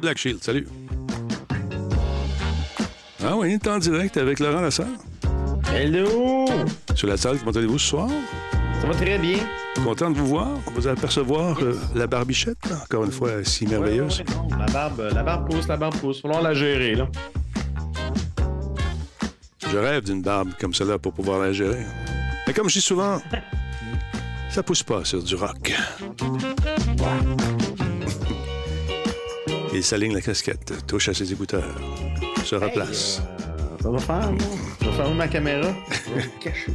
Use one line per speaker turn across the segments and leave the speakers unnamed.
Black Shield, salut. Ah oui, il est en direct avec Laurent Lassalle.
Hello!
Sur la salle, comment allez-vous ce soir?
Ça va très bien.
Content de vous voir, vous apercevoir euh, la barbichette, encore une fois, si merveilleuse.
Ouais, ouais, non, la barbe, la barbe pousse, la barbe pousse. Faut la gérer, là.
Je rêve d'une barbe comme celle-là pour pouvoir la gérer. Mais comme je dis souvent, ça pousse pas sur du rock. Il s'aligne la casquette, touche à ses écouteurs, se replace,
Euh, ça va faire, moi. Je vais fermer ma caméra? Je vais me cacher.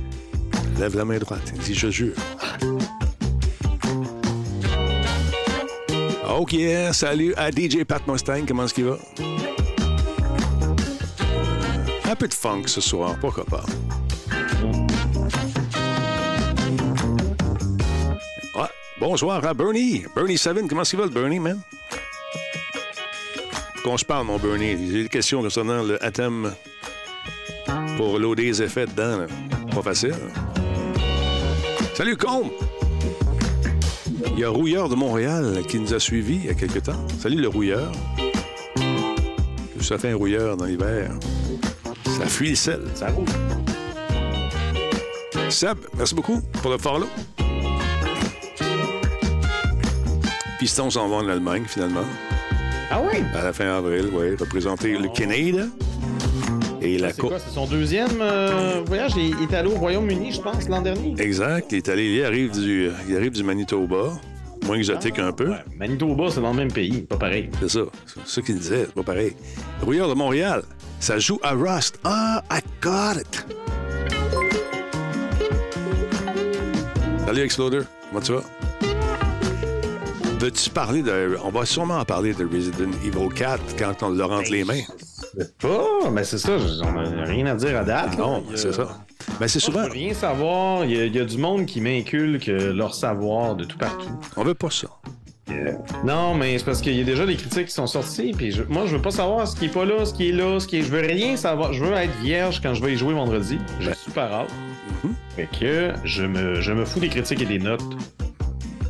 lève la main droite et dit Je jure. OK, salut à DJ Pat Mustang, comment est-ce qu'il va? Un peu de funk ce soir, pourquoi pas? Ouais. Bonsoir à Bernie. Bernie Seven, comment est-ce qu'il va le Bernie, man? Qu'on se parle, mon Bernie. J'ai des questions concernant le Atom pour loader les effets dedans. Pas facile. Salut, Combe! Il y a Rouilleur de Montréal qui nous a suivis il y a quelque temps. Salut, le Rouilleur. Ça fait un rouilleur dans l'hiver? Ça fuit le sel.
Ça roule.
Seb, merci beaucoup pour le follow. Piston s'en va en Allemagne, finalement,
Ah oui?
à la fin avril, oui, représenter le Canada et la
C'est quoi? C'est son deuxième euh, voyage? Il est allé au Royaume-Uni, je pense, l'an dernier.
Exact, il est allé, il arrive du, il arrive du Manitoba, moins exotique un peu.
Ouais, Manitoba, c'est dans le même pays. Pas pareil.
C'est ça, c'est ça qu'il disait, c'est pas pareil. Rouilleur de Montréal, ça joue à Rust. Ah, I got it! Salut Exploder, comment tu vas? Veux-tu parler de. On va sûrement en parler de Resident Evil 4 quand on le rentre les mains.
Pas, mais c'est ça. On n'a rien à dire à date.
Non, c'est ça. Ben, c'est souvent.
Je veux rien savoir. Il y, a, il y a du monde qui m'inculque leur savoir de tout partout.
On veut pas ça.
Non, mais c'est parce qu'il y a déjà des critiques qui sont sorties, puis je- moi, je veux pas savoir ce qui est pas là, ce qui est là, ce qui est... Je veux rien savoir. Je veux être vierge quand je vais y jouer vendredi. J'ai
Ben.
super hâte.
Mhm.
Fait que je me, je me fous des critiques et des notes.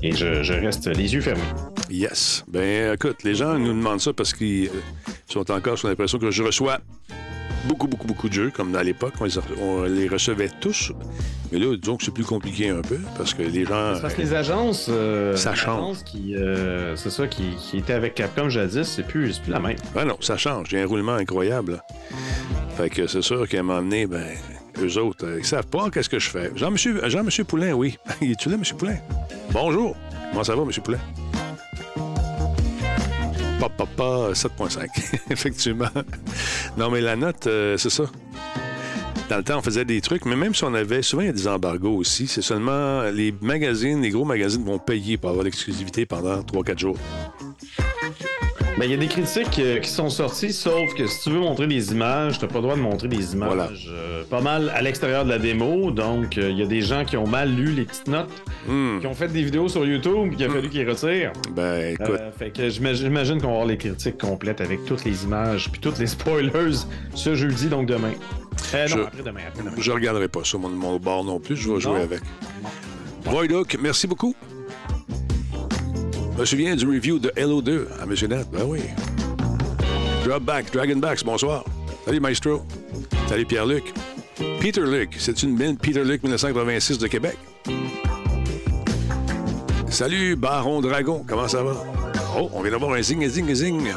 Et je, je reste les yeux fermés.
Yes. Ben, écoute, les gens nous demandent ça parce qu'ils euh, sont encore sur l'impression que je reçois beaucoup, beaucoup, beaucoup de jeux, comme à l'époque, on, les- on les recevait tous. Mais là, disons que c'est plus compliqué un peu parce que les gens.
C'est parce que les agences, euh,
Ça
les
change.
agences qui, euh, c'est ça, qui, qui étaient avec Capcom jadis, c'est plus, c'est plus la même.
Ben non, ça change. Il y a un roulement incroyable. Fait que c'est sûr qu'à un moment donné, ben, eux autres, euh, ils savent pas qu'est-ce que je fais. Jean-Monsieur Jean -Monsieur Poulain, oui. Il est-tu là, M. Poulain? Bonjour. Comment ça va, M. Poulain? Papa, papa, 7.5. Effectivement. Non, mais la note, euh, c'est ça. Dans le temps, on faisait des trucs, mais même si on avait, souvent, il y a des embargos aussi. C'est seulement les magazines, les gros magazines vont payer pour avoir l'exclusivité pendant 3-4 jours.
Ben, il y a des critiques euh, qui sont sorties, sauf que si tu veux montrer des images, t'as pas le droit de montrer des images
Voilà.
euh, pas mal à l'extérieur de la démo. Donc, euh, il y a des gens qui ont mal lu les petites notes,
Hmm.
qui ont fait des vidéos sur YouTube, qu'il a fallu qu'ils retirent.
Ben, écoute.
Fait que j'imagine qu'on va avoir les critiques complètes avec toutes les images, puis toutes les spoilers ce jeudi, donc demain. Euh, non,
Je-
après demain, après demain.
Je regarderai pas ça, mon, mon bord non plus. Je vais jouer avec. Voidoc, merci beaucoup. Je me souviens du review de Halo 2 à M. Net. Ben oui. Dropback, Dragonbacks, bonsoir. Salut, Maestro. Salut, Pierre-Luc. Peter Luc, c'est une mine Peter Luc 1986 de Québec. Salut, Baron Dragon, comment ça va? Oh, on vient d'avoir un zing, zing, zing.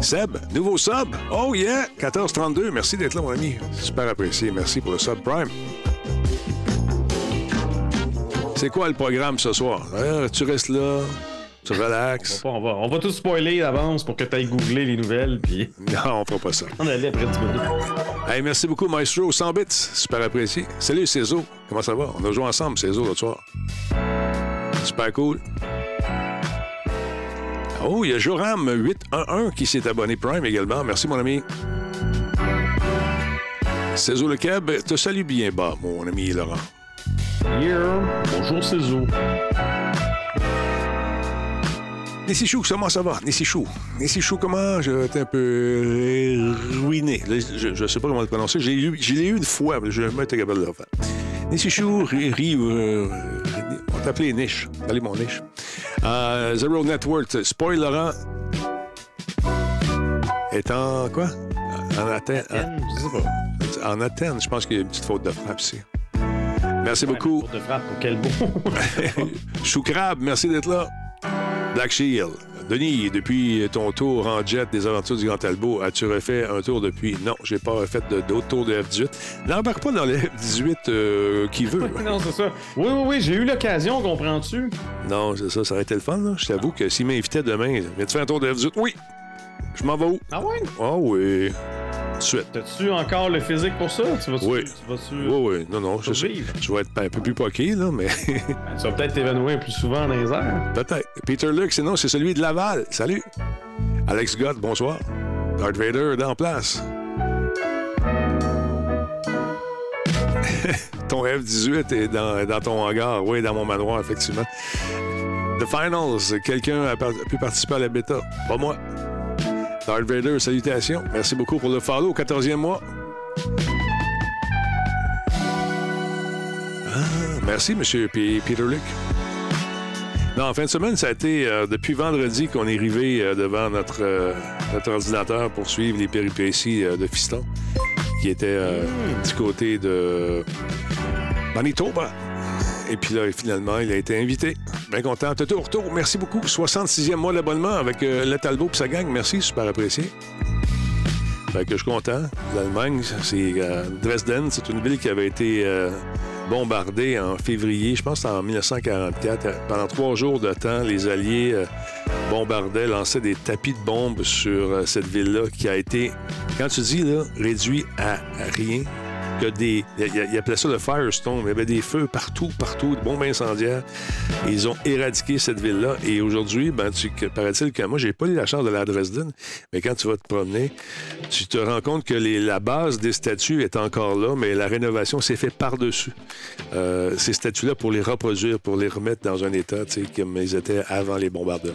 Seb, nouveau sub? Oh yeah, 1432. Merci d'être là, mon ami. Super apprécié. Merci pour le sub Prime. C'est quoi le programme ce soir? Euh, tu restes là, tu relaxes.
On va, on va tout spoiler d'avance pour que tu ailles googler les nouvelles, puis
Non, on fera pas ça.
on allait après 10 minutes.
Hey, merci beaucoup, Maestro. 100 bits, super apprécié. Salut, Cézo. Comment ça va? On a joué ensemble, Cézo, l'autre soir. Super cool. Oh, il y a Joram811 qui s'est abonné Prime également. Merci, mon ami. Cézo Le Cab te salue bien bas, mon ami Laurent.
Here. Bonjour, Cézou.
Nessichou, comment ça va? Nessichou. Nessichou, comment? J'étais un peu ruiné. Je, je sais pas comment le prononcer. J'ai eu, je l'ai eu une fois, mais je vais jamais été capable de le faire. Nessichou, ri, ri- euh, on va t'appeler Niche. Allez, mon Niche. Euh, Zero Network, spoil Laurent. est en quoi? En Athènes.
Pas.
En Athènes, je pense qu'il y a une petite faute de frappe ici. Merci beaucoup.
De frappe quel.
Choucrabe, merci d'être là. Black Shield. Denis, depuis ton tour en jet des aventures du Grand Talbot, as-tu refait un tour depuis? Non, j'ai pas refait d'autres tours de F-18. N'embarque pas dans le F-18 euh, qui veut.
non, c'est ça. Oui, oui, oui, j'ai eu l'occasion, comprends-tu?
non, c'est ça, ça aurait été le fun. là. Je t'avoue que s'il m'invitait demain, viens-tu faire un tour de F-18? Oui! Je m'en vais où?
Ah ouais?
Ah oui. De suite.
T'as-tu encore le physique pour ça? Tu vas-tu,
Oui.
tu vas-tu
Oui, oui. Non, non. Je, je vais être un peu plus poqué, là, mais
Tu vas peut-être t'évanouir plus souvent dans les airs.
peut-être. Peter Luke, sinon, c'est celui de Laval. Salut. Alex Gott, bonsoir. Darth Vader, dans place. ton F-18 est dans, dans ton hangar. Oui, dans mon manoir, effectivement. The Finals, quelqu'un a, par- a pu participer à la bêta. Pas moi. Darth Vader, salutations. Merci beaucoup pour le follow au 14e mois. Ah, merci, monsieur P- Peter Luc. Non, en fin de semaine, ça a été euh, depuis vendredi qu'on est arrivé euh, devant notre, euh, notre ordinateur pour suivre les péripéties de Fiston, qui était du côté de Manitoba. Et puis là, finalement, il a été invité. Bien content. Toto retour, merci beaucoup. 66e mois d'abonnement avec euh, le Talbot et sa gang. Merci, super apprécié. Fait que je suis content. L'Allemagne, c'est euh, Dresden. C'est une ville qui avait été euh, bombardée en février, je pense en 1944. Pendant trois jours de temps, les Alliés euh, bombardaient, lançaient des tapis de bombes sur cette ville-là qui a été, quand tu dis, là, réduit à rien. Des, il, il- il appelait ça le Firestorm. Il y avait des feux partout, partout, des bombes incendiaires. Ils ont éradiqué cette ville-là. Et aujourd'hui, ben, paraît-il que moi, j'ai pas eu la chance de la Dresden, mais quand tu vas te promener, tu te rends compte que la base des statues est encore là, mais la rénovation s'est faite par-dessus. Euh, ces statues-là pour les reproduire, pour les remettre dans un état comme ils étaient avant les bombardements.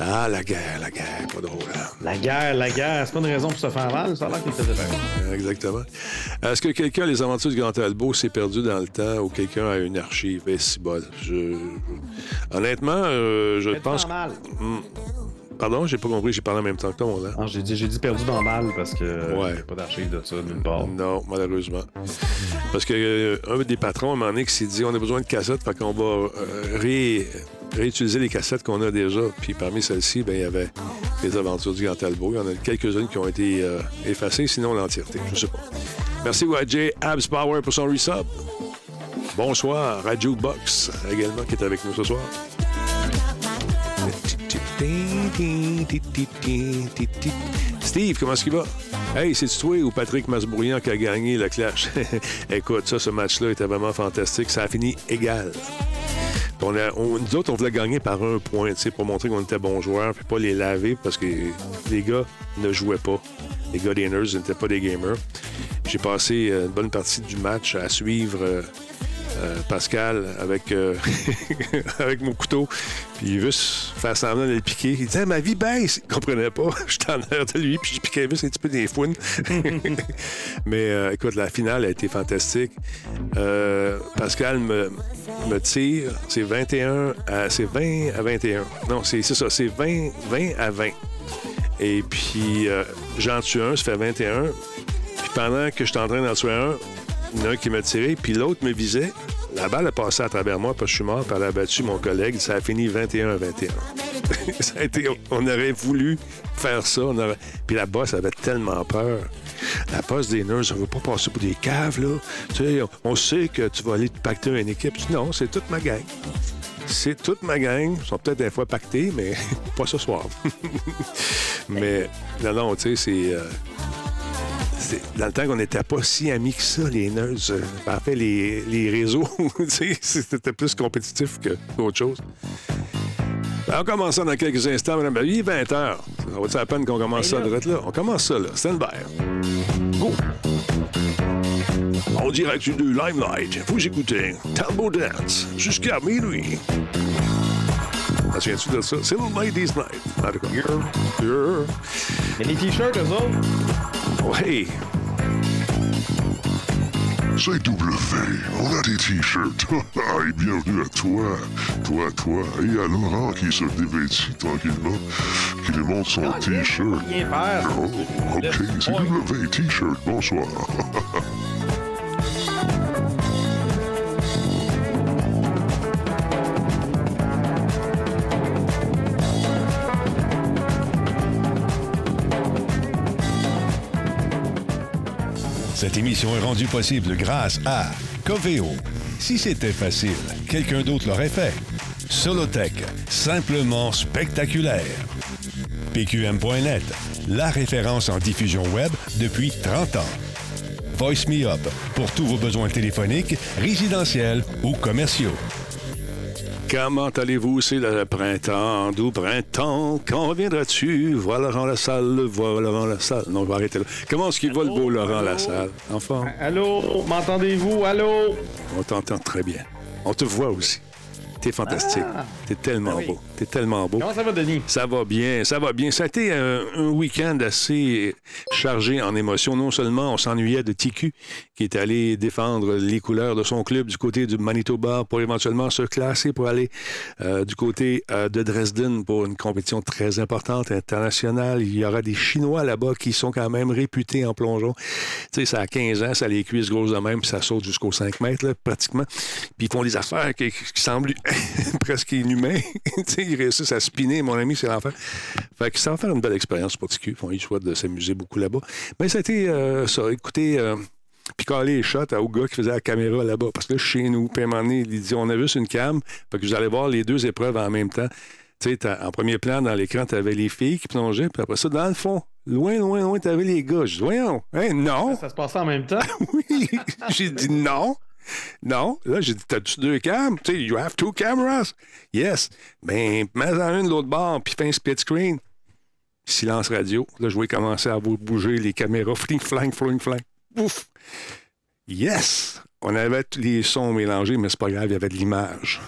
Ah, la guerre, la guerre, pas drôle. hein?
La guerre, la guerre, c'est pas une raison pour se faire mal, ça a l'air qu'il faisait faire.
Exactement. Est-ce que quelqu'un, les aventures du Grand Talbot, s'est perdu dans le temps ou quelqu'un a une archive? Eh, si. Je... Honnêtement, euh, je pense.
Mal.
Pardon, j'ai pas compris, j'ai parlé en même temps que toi, mon là.
Non, j'ai dit, perdu dans mal parce que
Ouais.
a pas d'archive de ça nulle part.
Non, malheureusement. Parce que euh, un des patrons, à un moment donné, qui s'est dit on a besoin de cassettes, fait qu'on va euh, ré- réutiliser les cassettes qu'on a déjà. Puis parmi celles-ci, ben, il y avait les aventures du Grand Talbot. Il y en a quelques-unes qui ont été euh, effacées, sinon l'entièreté. Je sais pas. Merci Jay Abs Power pour son resub. Bonsoir à Jukebox également qui est avec nous ce soir. Steve, comment est-ce qu'il va? Hey, c'est toi ou Patrick Masbourian qui a gagné le clash? Écoute, ça, ce match-là était vraiment fantastique. Ça a fini égal. On on- nous autres, on voulait gagner par un point, pour montrer qu'on était bons joueurs, puis pas les laver parce que les gars ne jouaient pas. Les gars des n'étaient pas des gamers. J'ai passé euh, une bonne partie du match à suivre euh, euh, Pascal avec, euh, avec mon couteau, puis il veut se faire semblant de le piquer. Il disait, ma vie baisse. Il comprenait pas. J'étais en arrière de lui, puis je piquais juste un petit peu des fouines. Mais euh, écoute, la finale a été fantastique. Pascal me, tire, c'est 21 à, c'est 20 à 21. Non, c'est ça, c'est 20, 20 à 20. Et puis, j'en tue un, ça fait 21. Puis pendant que j'étais en train d'en tuer un, il y en a un qui m'a tiré, puis l'autre me visait. La balle a passé à travers moi parce que je suis mort, puis elle a battu mon collègue. Ça a fini 21 à 21. ça a été, on aurait voulu faire ça. on aurait- Puis la boss avait tellement peur. La boss des nerds, on veut pas passer pour des caves, là. Tu sais, on, sait que tu vas aller te pacter une équipe. Non, c'est toute ma gang. C'est toute ma gang. Ils sont peut-être des fois pactés, mais pas ce soir. mais non, non, tu sais, c'est. euh, c'est- dans le temps qu'on n'était pas si amis que ça, les nerds. euh, en fait, les, les réseaux, tu c'était plus compétitif que- qu'autre chose. Ben, on commence ça dans quelques instants, Madame. Ben, Il est 20 h Ça vaut la peine qu'on commence ça direct là? On commence ça, là. Stand by. Go! En direct du Limelight, vous écoutez Talbot Dance jusqu'à minuit. T'en souviens-tu de ça? C'est le Ladies Night. En tout cas, yeah, yeah.
Mais les t-shirts, eux autres,
Ouais.
C'est W, on a des t-shirts. et bienvenue à toi, toi, toi, et à Laurent qui se dévêtit tranquillement, qui lui montre son t-shirt.
Rien faire.
Oh, ok, c'est W, t-shirt, bonsoir.
émission est rendue possible grâce à Coveo. Si c'était facile, quelqu'un d'autre l'aurait fait. Solotech, simplement spectaculaire. PQM.net, la référence en diffusion web depuis 30 ans. Voice Me Up, pour tous vos besoins téléphoniques, résidentiels ou commerciaux.
Comment allez-vous? C'est le printemps, doux printemps. Quand reviendras-tu? Vois Laurent Lassalle, vois Laurent Lassalle. Non, je vais arrêter là. Comment est-ce qu'il va le beau Laurent Lassalle? Enfin,
Allô, m'entendez-vous? Allô?
on t'entend très bien. On te voit aussi. T'es fantastique.
Ah.
T'es tellement
Ah oui.
beau. T'es tellement beau.
Comment ça va, Denis?
Ça va bien, ça va bien. Ça a été un, un week-end assez chargé en émotions. Non seulement on s'ennuyait de TQ, qui est allé défendre les couleurs de son club du côté du Manitoba pour éventuellement se classer pour aller euh, du côté euh, de Dresden pour une compétition très importante internationale. Il y aura des Chinois là-bas qui sont quand même réputés en plongeon. Tu sais, ça a 15 ans, ça a les cuisses grosses de même, puis ça saute jusqu'aux 5 mètres, là, pratiquement. Puis ils font des affaires qui, qui semblent presque sais, ils réussissent à spinner, mon ami, c'est l'enfer. Fait que ça va faire une belle expérience pour TQ. Ils font eu choix de s'amuser beaucoup là-bas. Mais ça a été euh, ça. Écoutez, euh, puis caler les shots au gars qui faisait la caméra là-bas. Parce que là, chez nous, puis à un moment donné, il dit on a vu sur une cam, fait que vous allez voir les deux épreuves en même temps. Tu sais, en premier plan, dans l'écran, tu avais les filles qui plongeaient, puis après ça, dans le fond, loin, loin, loin, tu avais les gars. Je dis, voyons, hein, non,
Ça se passait en même temps?
oui. J'ai dit non. Non. Là, j'ai dit, t'as-tu deux cams? Tu sais, you have two cameras. Yes. Ben, mets-en une de l'autre bord, puis fais un split screen. Silence radio. Là, je voyais commencer à vous bouger les caméras. Fling, flang, fling, flang. Ouf. Yes. On avait tous les sons mélangés, mais c'est pas grave, il y avait de l'image.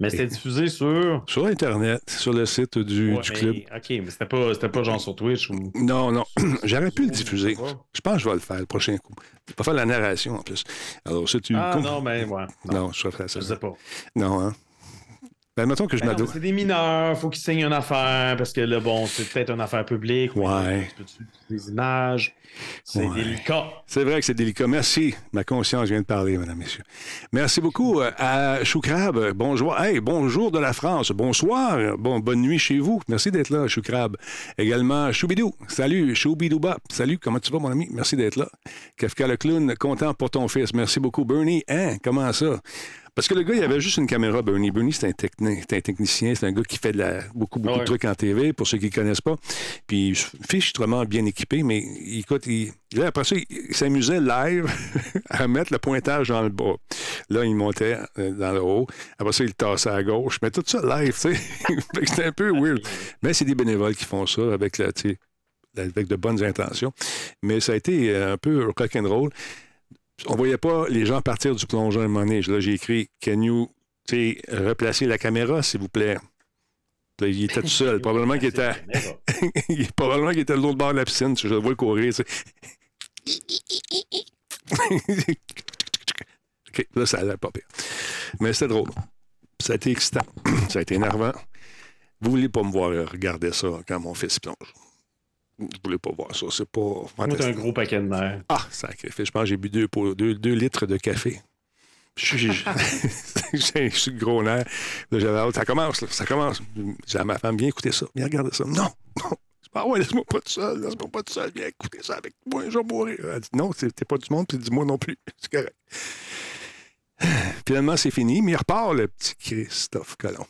Mais c'était diffusé sur.
Sur Internet, sur le site du,
Ouais,
du
mais-
club.
OK, mais c'était pas, c'était pas genre sur Twitch ou.
Non, non. J'aurais pu le diffuser.
je
pense que je vais le faire le prochain coup. Je vais pas faire la narration en plus. Alors, ça, tu.
Ah non, mais ouais. Non,
Non, je ferai ça.
je sais pas.
Non, hein? Ben, mettons que je
Ben c'est des mineurs, faut qu'ils signent une affaire parce que là, bon, c'est peut-être une affaire publique.
Ouais.
des images? C'est
Ouais.
délicat.
C'est vrai que c'est délicat. Merci. Ma conscience vient de parler, mesdames, messieurs. Merci beaucoup euh, à Choucrab. Bonjour. Hey, bonjour de la France. Bonsoir. Bon, bonne nuit chez vous. Merci d'être là, Choucrab. Également, Choubidou. Salut, Choubidouba. Salut, comment tu vas, mon ami? Merci d'être là. Kafka le clown, content pour ton fils. Merci beaucoup. Bernie, hein? Comment ça? Parce que le gars, il avait juste une caméra, Bernie. Bernie, c'est un, techni- c'est un technicien, c'est un gars qui fait de la- beaucoup, beaucoup
Ouais.
de trucs en TV, pour ceux qui ne connaissent pas. Puis, fichtrement bien équipé, mais écoute, il, là, après ça, il, il s'amusait live à mettre le pointage dans le bas. Là, il montait euh, dans le haut. Après ça, il le tassait à gauche. Mais tout ça live, tu sais. C'était un peu weird. Mais c'est des bénévoles qui font ça avec, la, avec de bonnes intentions. Mais ça a été euh, un peu rock'n'roll. On voyait pas les gens partir du plongeon à un moment donné. Là, j'ai écrit Can you replacer la caméra, s'il vous plaît? Là, il était tout seul. Probablement qu'il était, probablement qu'il était de l'autre bord de la piscine. Je le vois courir. là, ça allait pas pire. Mais c'était drôle. Ça a été excitant. ça a été énervant. Vous voulez pas me voir regarder ça quand mon fils plonge. Vous voulez pas voir ça. C'est pas
t'as un gros paquet de nerfs.
Ah, sacrifice. Je pense que j'ai bu deux, deux, deux litres de café. Je suis- je gros nerf. J'avais hâte. Ça commence, là, ça commence. J'ai à ma femme, viens écouter ça. Viens regarder ça. Non, non. Je dis, ah ouais, laisse-moi pas tout seul. Laisse-moi pas tout seul. Viens écouter ça avec moi. Je vais mourir. Elle dit, non, c'est- t'es pas du monde, puis dis-moi non plus. C'est correct. Finalement, c'est fini, mais il repart, le petit Christophe Colomb.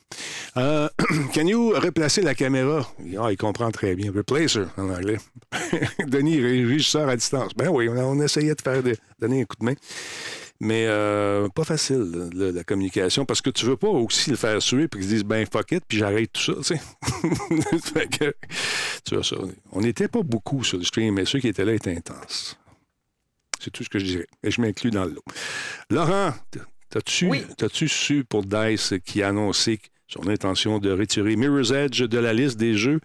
Euh, can you replacer la caméra? Ah, il comprend très bien. Replacer, en anglais. Denis, régisseur à distance. Ben oui, on, essayait de faire de, donner un coup de main. Mais euh, pas facile, la communication, parce que tu veux pas aussi le faire suer puis qu'ils se disent ben fuck it, puis j'arrête tout ça, tu sais. Tu vois ça. On n'était pas beaucoup sur le stream, mais ceux qui étaient là étaient intenses. C'est tout ce que je dirais. Et je m'inclus dans le lot. Laurent, t'as-tu
Oui.
su pour DICE qui a annoncé son intention de retirer Mirror's Edge de la liste des jeux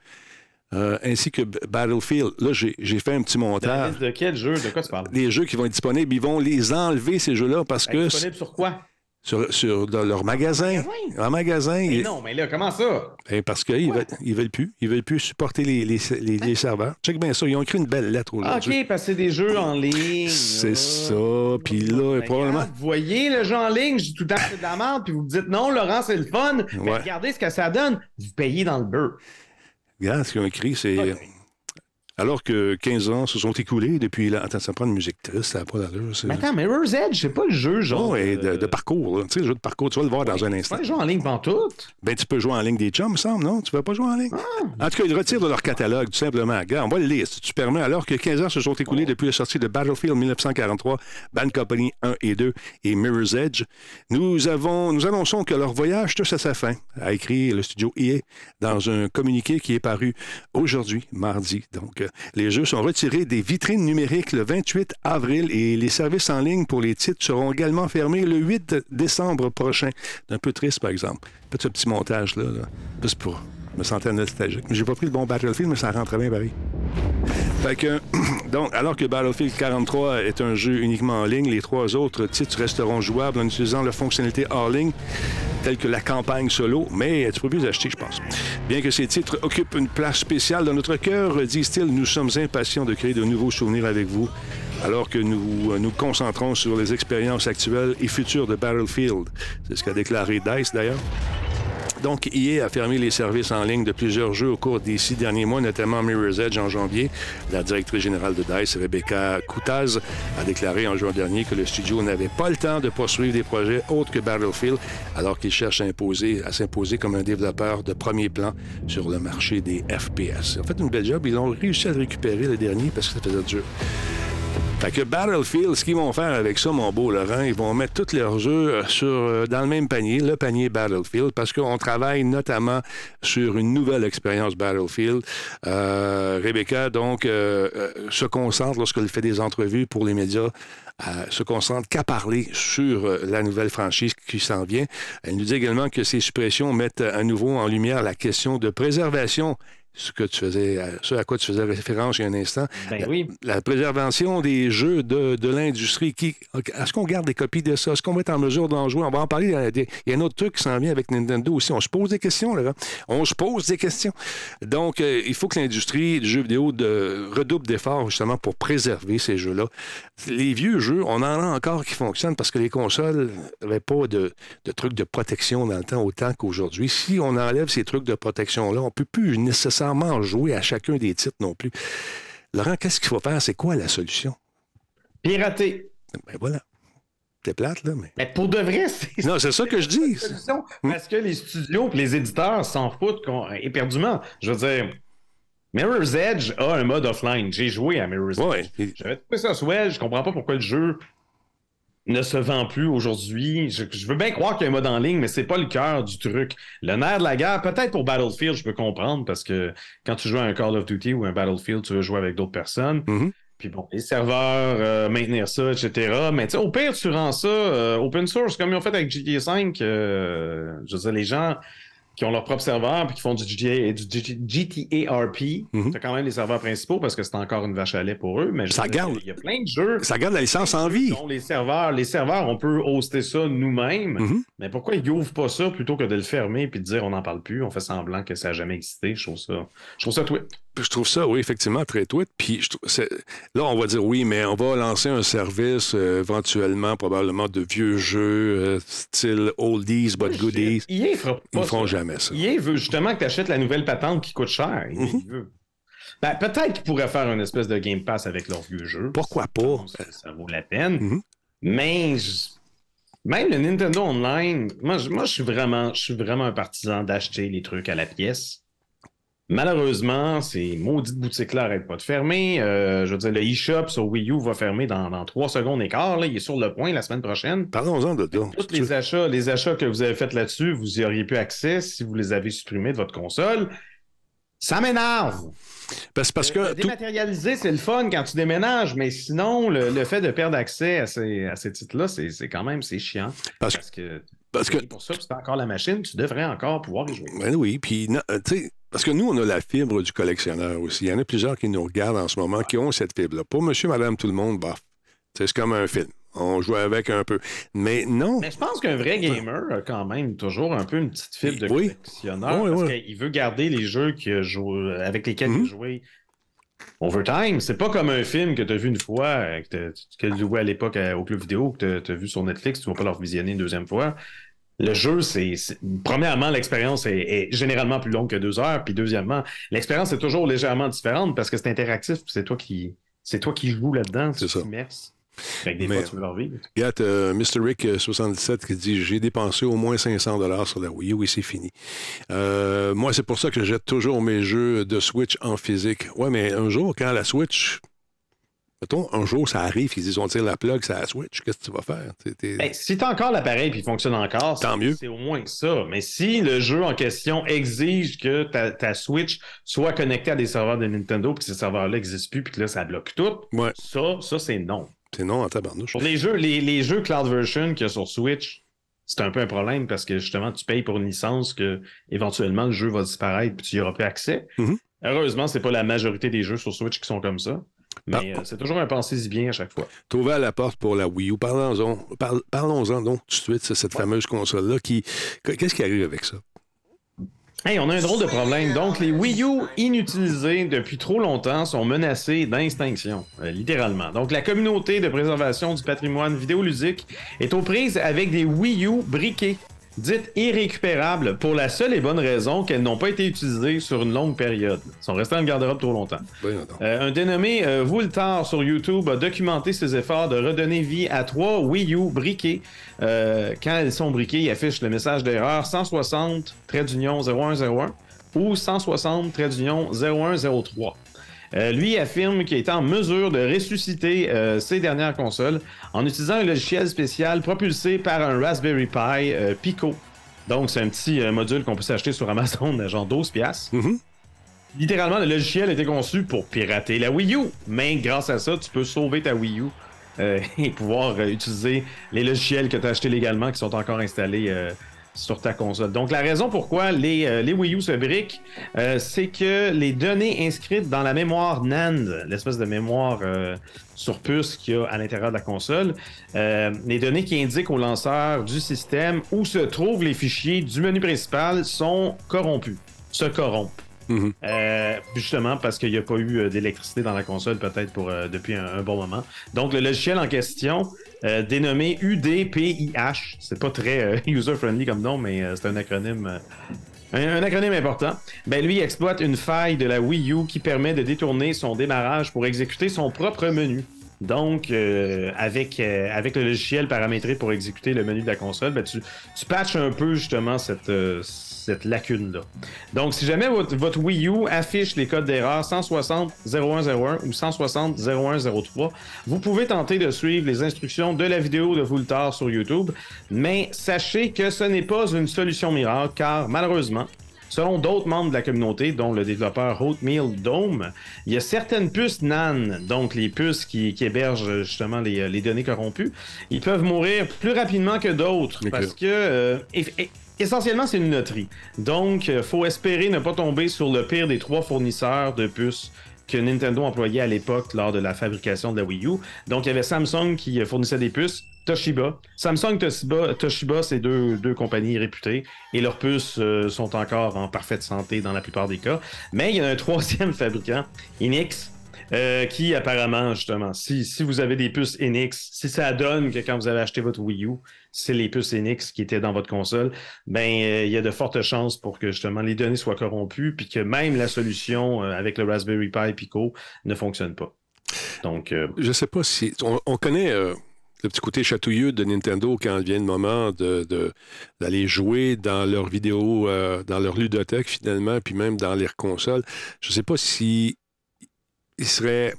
euh, ainsi que Battlefield? Là, j'ai fait un petit montage.
de quel jeu? De quoi tu parles?
Les jeux qui vont être disponibles, ils vont les enlever, ces jeux-là, parce que
Disponible sur quoi?
Sur, sur dans leur magasin,
Magasin?
en magasin,
Mais non, mais là, comment ça?
ben, parce qu'ils ils veulent plus. Ils veulent plus supporter les, les, les- les serveurs. Check bien ça. Ils ont écrit une belle lettre
Ah,
aujourd'hui.
OK, parce que c'est des jeux en ligne.
C'est
Ah.
ça. Puis là, probablement.
regarde, vous voyez le jeu en ligne, je dis tout le temps que c'est de la merde, puis vous me dites non, Laurent, c'est le fun. Mais
Ouais.
regardez ce que ça donne. Vous payez dans le beurre.
Regarde ce qu'ils ont écrit, c'est.
Ouais.
Alors que 15 ans se sont écoulés depuis. La... Attends, ça prend une musique triste, ça n'a pas d'allure.
Mais attends, Mirror's Edge, c'est pas le jeu genre.
Non, et de, de parcours, là. tu sais, le jeu de parcours, tu vas le voir dans un instant.
pas un jeu en ligne pantoute.
Ben, tu peux jouer en ligne des chums, me semble, non? Tu ne peux pas jouer en ligne?
Ah.
En tout cas, ils le retirent de leur catalogue, tout simplement. Regarde, on va le lire, si tu permets. Alors que 15 ans se sont écoulés depuis la sortie de Battlefield 1943, Bad Company 1 et 2 et Mirror's Edge, nous, avons, nous annonçons que leur voyage touche à sa fin, a écrit le studio EA dans un communiqué qui est paru aujourd'hui, mardi. Donc, euh, les jeux sont retirés des vitrines numériques le 28 avril et les services en ligne pour les titres seront également fermés le 8 décembre prochain. C'est un peu triste, par exemple. Petit montage-là. Là. Juste pour me sentir nostalgique. Mais j'ai pas pris le bon Battlefield, mais ça rentrait bien pareil. Fait que, donc, alors que Battlefield 43 est un jeu uniquement en ligne, les trois autres titres resteront jouables en utilisant la fonctionnalité hors ligne, telle que la campagne solo, mais tu peux plus les acheter, je pense. Bien que ces titres occupent une place spéciale dans notre cœur, disent-ils, nous sommes impatients de créer de nouveaux souvenirs avec vous, alors que nous euh, nous concentrons sur les expériences actuelles et futures de Battlefield. C'est ce qu'a déclaré DICE, d'ailleurs. Donc, EA a fermé les services en ligne de plusieurs jeux au cours des six derniers mois, notamment Mirror's Edge en janvier. La directrice générale de DICE, Rebecca Koutaz, a déclaré en juin dernier que le studio n'avait pas le temps de poursuivre des projets autres que Battlefield, alors qu'il cherche à, imposer, à s'imposer comme un développeur de premier plan sur le marché des FPS. Ont fait une belle job. Ils ont réussi à le récupérer le dernier parce que ça faisait dur. Que Battlefield, ce qu'ils vont faire avec ça, mon beau Laurent, ils vont mettre tous leurs jeux euh, sur, euh, dans le même panier, le panier Battlefield, parce qu'on travaille notamment sur une nouvelle expérience Battlefield. Euh, Rebecca, donc, se concentre, lorsqu'elle fait des entrevues pour les médias, se concentre qu'à parler sur la nouvelle franchise qui s'en vient. Elle nous dit également que ces suppressions mettent à nouveau en lumière la question de préservation ce que tu faisais, à- ce à quoi tu faisais référence il y a un instant,
Ben oui.
la préservation des jeux de, de l'industrie. Qui, est-ce qu'on garde des copies de ça? Est-ce qu'on va être en mesure d'en jouer? On va en parler. Il y a, des- il y a un autre truc qui s'en vient avec Nintendo aussi. On se pose des questions, là. On se pose des questions. Donc, euh, il faut que l'industrie du jeu vidéo de, redouble d'efforts, justement, pour préserver ces jeux-là. Les vieux jeux, on en a encore qui fonctionnent parce que les consoles n'avaient pas de, de trucs de protection dans le temps autant qu'aujourd'hui. Si on enlève ces trucs de protection-là, on ne peut plus nécessairement jouer à chacun des titres non plus. Laurent, qu'est-ce qu'il faut faire? C'est quoi la solution?
Pirater.
Ben voilà. T'es plate, là, mais.
Mais pour de vrai, c'est
Non, c'est ça que je dis.
solution. Parce que les studios et les éditeurs s'en foutent éperdument. Je veux dire, Mirror's Edge a un mode offline. J'ai joué à Mirror's
Ouais.
Edge. J'avais trouvé ça swell. Je comprends pas pourquoi le jeu ne se vend plus aujourd'hui. Je, je veux bien croire qu'il y a un mode en ligne, mais c'est pas le cœur du truc. Le nerf de la guerre, peut-être pour Battlefield, je peux comprendre, parce que quand tu joues à un Call of Duty ou un Battlefield, tu veux jouer avec d'autres personnes.
Mhm.
Puis bon, les serveurs, euh, maintenir ça, etc. Mais tu sais, au pire, tu rends ça euh, open source, comme ils ont fait avec GTA V. euh, je veux dire, les gens qui ont leur propre serveur puis qui font du GTA, du GTA RP,
Mhm.
tu as quand même les serveurs principaux parce que c'est encore une vache à lait pour eux. Mais
Ça garde.
Il y a plein de jeux.
Ça garde la licence en vie.
dont les serveurs, les serveurs, on peut hoster ça nous-mêmes.
Mhm.
Mais pourquoi ils n'ouvrent pas ça plutôt que de le fermer puis de dire on n'en parle plus, on fait semblant que ça n'a jamais existé? Je trouve ça, je trouve ça tweet.
Je trouve ça, oui, effectivement, très tweet. Puis je trouve- c'est- là, on va dire oui, mais on va lancer un service euh, éventuellement, probablement de vieux jeux, euh, style oldies but goodies.
EA fera
Ils ne feront
ça.
jamais ça.
EA veut justement que tu achètes la nouvelle patente qui coûte cher.
Mhm.
il veut. Ben, peut-être qu'ils pourraient faire une espèce de Game Pass avec leurs vieux jeux.
Pourquoi pas?
Ça vaut la peine.
Mhm.
Mais je- même le Nintendo Online, moi, je, moi, je suis vraiment, je suis vraiment un partisan d'acheter les trucs à la pièce. Malheureusement, ces maudites boutiques-là n'arrêtent pas de fermer. Euh, je veux dire, le eShop sur Wii U va fermer dans, dans 3 secondes et quart. là. Il est sur le point la semaine prochaine.
Parlons-en de.
Tous les achats, les achats que vous avez faits là-dessus, vous y auriez pu accès si vous les avez supprimés de votre console. Ça m'énerve.
Parce, parce
Le-
que tout-
dématérialiser, c'est le fun quand tu déménages, mais sinon, le, le fait de perdre accès à ces, à ces titres-là, c'est c'est quand même c'est chiant.
Parce-
Parce que,
parce que
pour ça, as encore la machine, tu devrais encore pouvoir y jouer.
Ben oui, puis euh, tu sais, Parce que nous, on a la fibre du collectionneur aussi. Il y en a plusieurs qui nous regardent en ce moment qui ont cette fibre-là. Pour monsieur, madame, tout le monde, bah, c'est comme un film. On joue avec un peu. Mais non.
Mais je pense qu'un vrai gamer a quand même toujours un peu une petite fibre de
Oui.
collectionneur
Oui,
parce
oui.
qu'il veut garder les jeux qu'il a joué- avec lesquels il
Mhm.
a joué overtime. C'est pas comme un film que tu as vu une fois, que t'as- que tu jouais à l'époque euh, au club vidéo, que tu as vu sur Netflix, tu vas pas leur visionner une deuxième fois. Le jeu, c'est. Premièrement, l'expérience est, est généralement plus longue que deux heures. Puis deuxièmement, l'expérience est toujours légèrement différente parce que c'est interactif. puis C'est toi qui. C'est toi qui joues là-dedans,
C'est ça.
Fait que des
Mais-
fois, tu veux leur vivre.
Regarde, euh, Mr. Rick euh, 77 qui dit J'ai dépensé au moins 500 sur la Wii U et c'est fini. Euh, moi, c'est pour ça que je jette toujours mes jeux de Switch en physique. Ouais, mais un jour, quand la Switch. Mettons, un jour, ça arrive, ils disent On tire la plug, c'est la Switch, qu'est-ce que tu vas faire?
Ben, si t'as encore l'appareil et il fonctionne encore,
Tant
c'est-
mieux.
C'est au moins ça. Mais si le jeu en question exige que ta, ta Switch soit connectée à des serveurs de Nintendo puis que ces serveurs-là n'existent plus puis que là, ça bloque tout,
Ouais,
ça, ça c'est non.
c'est non en tabarnouche.
Pour les jeux, les, les jeux Cloud Version qu'il y a sur Switch, c'est un peu un problème parce que justement, tu payes pour une licence que éventuellement le jeu va disparaître puis tu n'y auras plus accès.
Mhm.
Heureusement, c'est pas la majorité des jeux sur Switch qui sont comme ça. Mais euh, c'est toujours un pensée bien à chaque fois.
Trouver à la porte pour la Wii U. Parlons-en parl- parlons-en donc tout de suite, c'est cette fameuse console-là. qui Qu'est-ce qui arrive avec ça?
Hey, on a un drôle de problème. Donc, les Wii U inutilisés depuis trop longtemps sont menacés d'extinction, euh, littéralement. Donc, la communauté de préservation du patrimoine vidéoludique est aux prises avec des Wii U briquées, dites irrécupérables, pour la seule et bonne raison qu'elles n'ont pas été utilisées sur une longue période. Elles sont restées dans le garde-robe trop longtemps. Euh, un dénommé euh, Voultar sur YouTube a documenté ses efforts de redonner vie à trois Wii U briquées. Euh, quand elles sont briquées, il affiche le message d'erreur 160 trait d'union 0101 ou 160 trait d'union 0103. Euh, lui affirme qu'il est en mesure de ressusciter euh, ses dernières consoles en utilisant un logiciel spécial propulsé par un Raspberry Pi euh, Pico. Donc, c'est un petit module qu'on peut s'acheter sur Amazon à genre 12 piastres.
Mhm.
Littéralement, le logiciel a été conçu pour pirater la Wii U, mais grâce à ça, tu peux sauver ta Wii U et pouvoir utiliser les logiciels que tu as achetés légalement qui sont encore installés sur ta console. Donc, la raison pourquoi les, euh, les Wii U se briquent, euh, c'est que les données inscrites dans la mémoire NAND, l'espèce de mémoire euh, sur puce qu'il y a à l'intérieur de la console, euh, les données qui indiquent au lanceur du système où se trouvent les fichiers du menu principal sont corrompus, se corrompent.
Mhm.
Euh, justement parce qu'il n'y a pas eu euh, d'électricité dans la console peut-être pour euh, depuis un, un bon moment. Donc le logiciel en question, euh, dénommé UDPIH, c'est pas très euh, user-friendly comme nom, mais euh, c'est un acronyme. un, acronyme important. Ben lui exploite une faille de la Wii U qui permet de détourner son démarrage pour exécuter son propre menu. Donc, euh, avec, euh, avec le logiciel paramétré pour exécuter le menu de la console, ben, tu, patches un peu justement cette, euh, cette lacune-là. Donc, si jamais votre, Wii U affiche les codes d'erreur 160 0101 ou 160 0103, vous pouvez tenter de suivre les instructions de la vidéo de Voultar sur YouTube, mais sachez que ce n'est pas une solution miracle, car malheureusement, Selon d'autres membres de la communauté, dont le développeur Oatmeal Dome, il y a certaines puces NAN, donc les puces qui, qui hébergent justement les, les données corrompues, ils peuvent mourir plus rapidement que d'autres parce que euh, essentiellement c'est une loterie. Donc, il faut espérer ne pas tomber sur le pire des trois fournisseurs de puces que Nintendo employait à l'époque lors de la fabrication de la Wii U. Donc, il y avait Samsung qui euh, fournissait des puces, Toshiba. Samsung, Toshiba, Toshiba c'est deux, deux compagnies réputées et leurs puces euh, sont encore en parfaite santé dans la plupart des cas. Mais il y a un troisième fabricant, Enix, euh, qui apparemment, justement, si, si vous avez des puces Enix, si ça donne que quand vous avez acheté votre Wii U, c'est les puces Enix qui étaient dans votre console, ben euh, il y a de fortes chances pour que justement les données soient corrompues, puis que même la solution euh, avec le Raspberry Pi Pico ne fonctionne pas. Donc,
Je sais pas si. On, on connaît petit côté chatouilleux de Nintendo quand vient le moment de, de- d'aller jouer dans leurs vidéos, euh, dans leur ludothèque finalement, puis même dans leurs consoles. Je sais pas si il serait.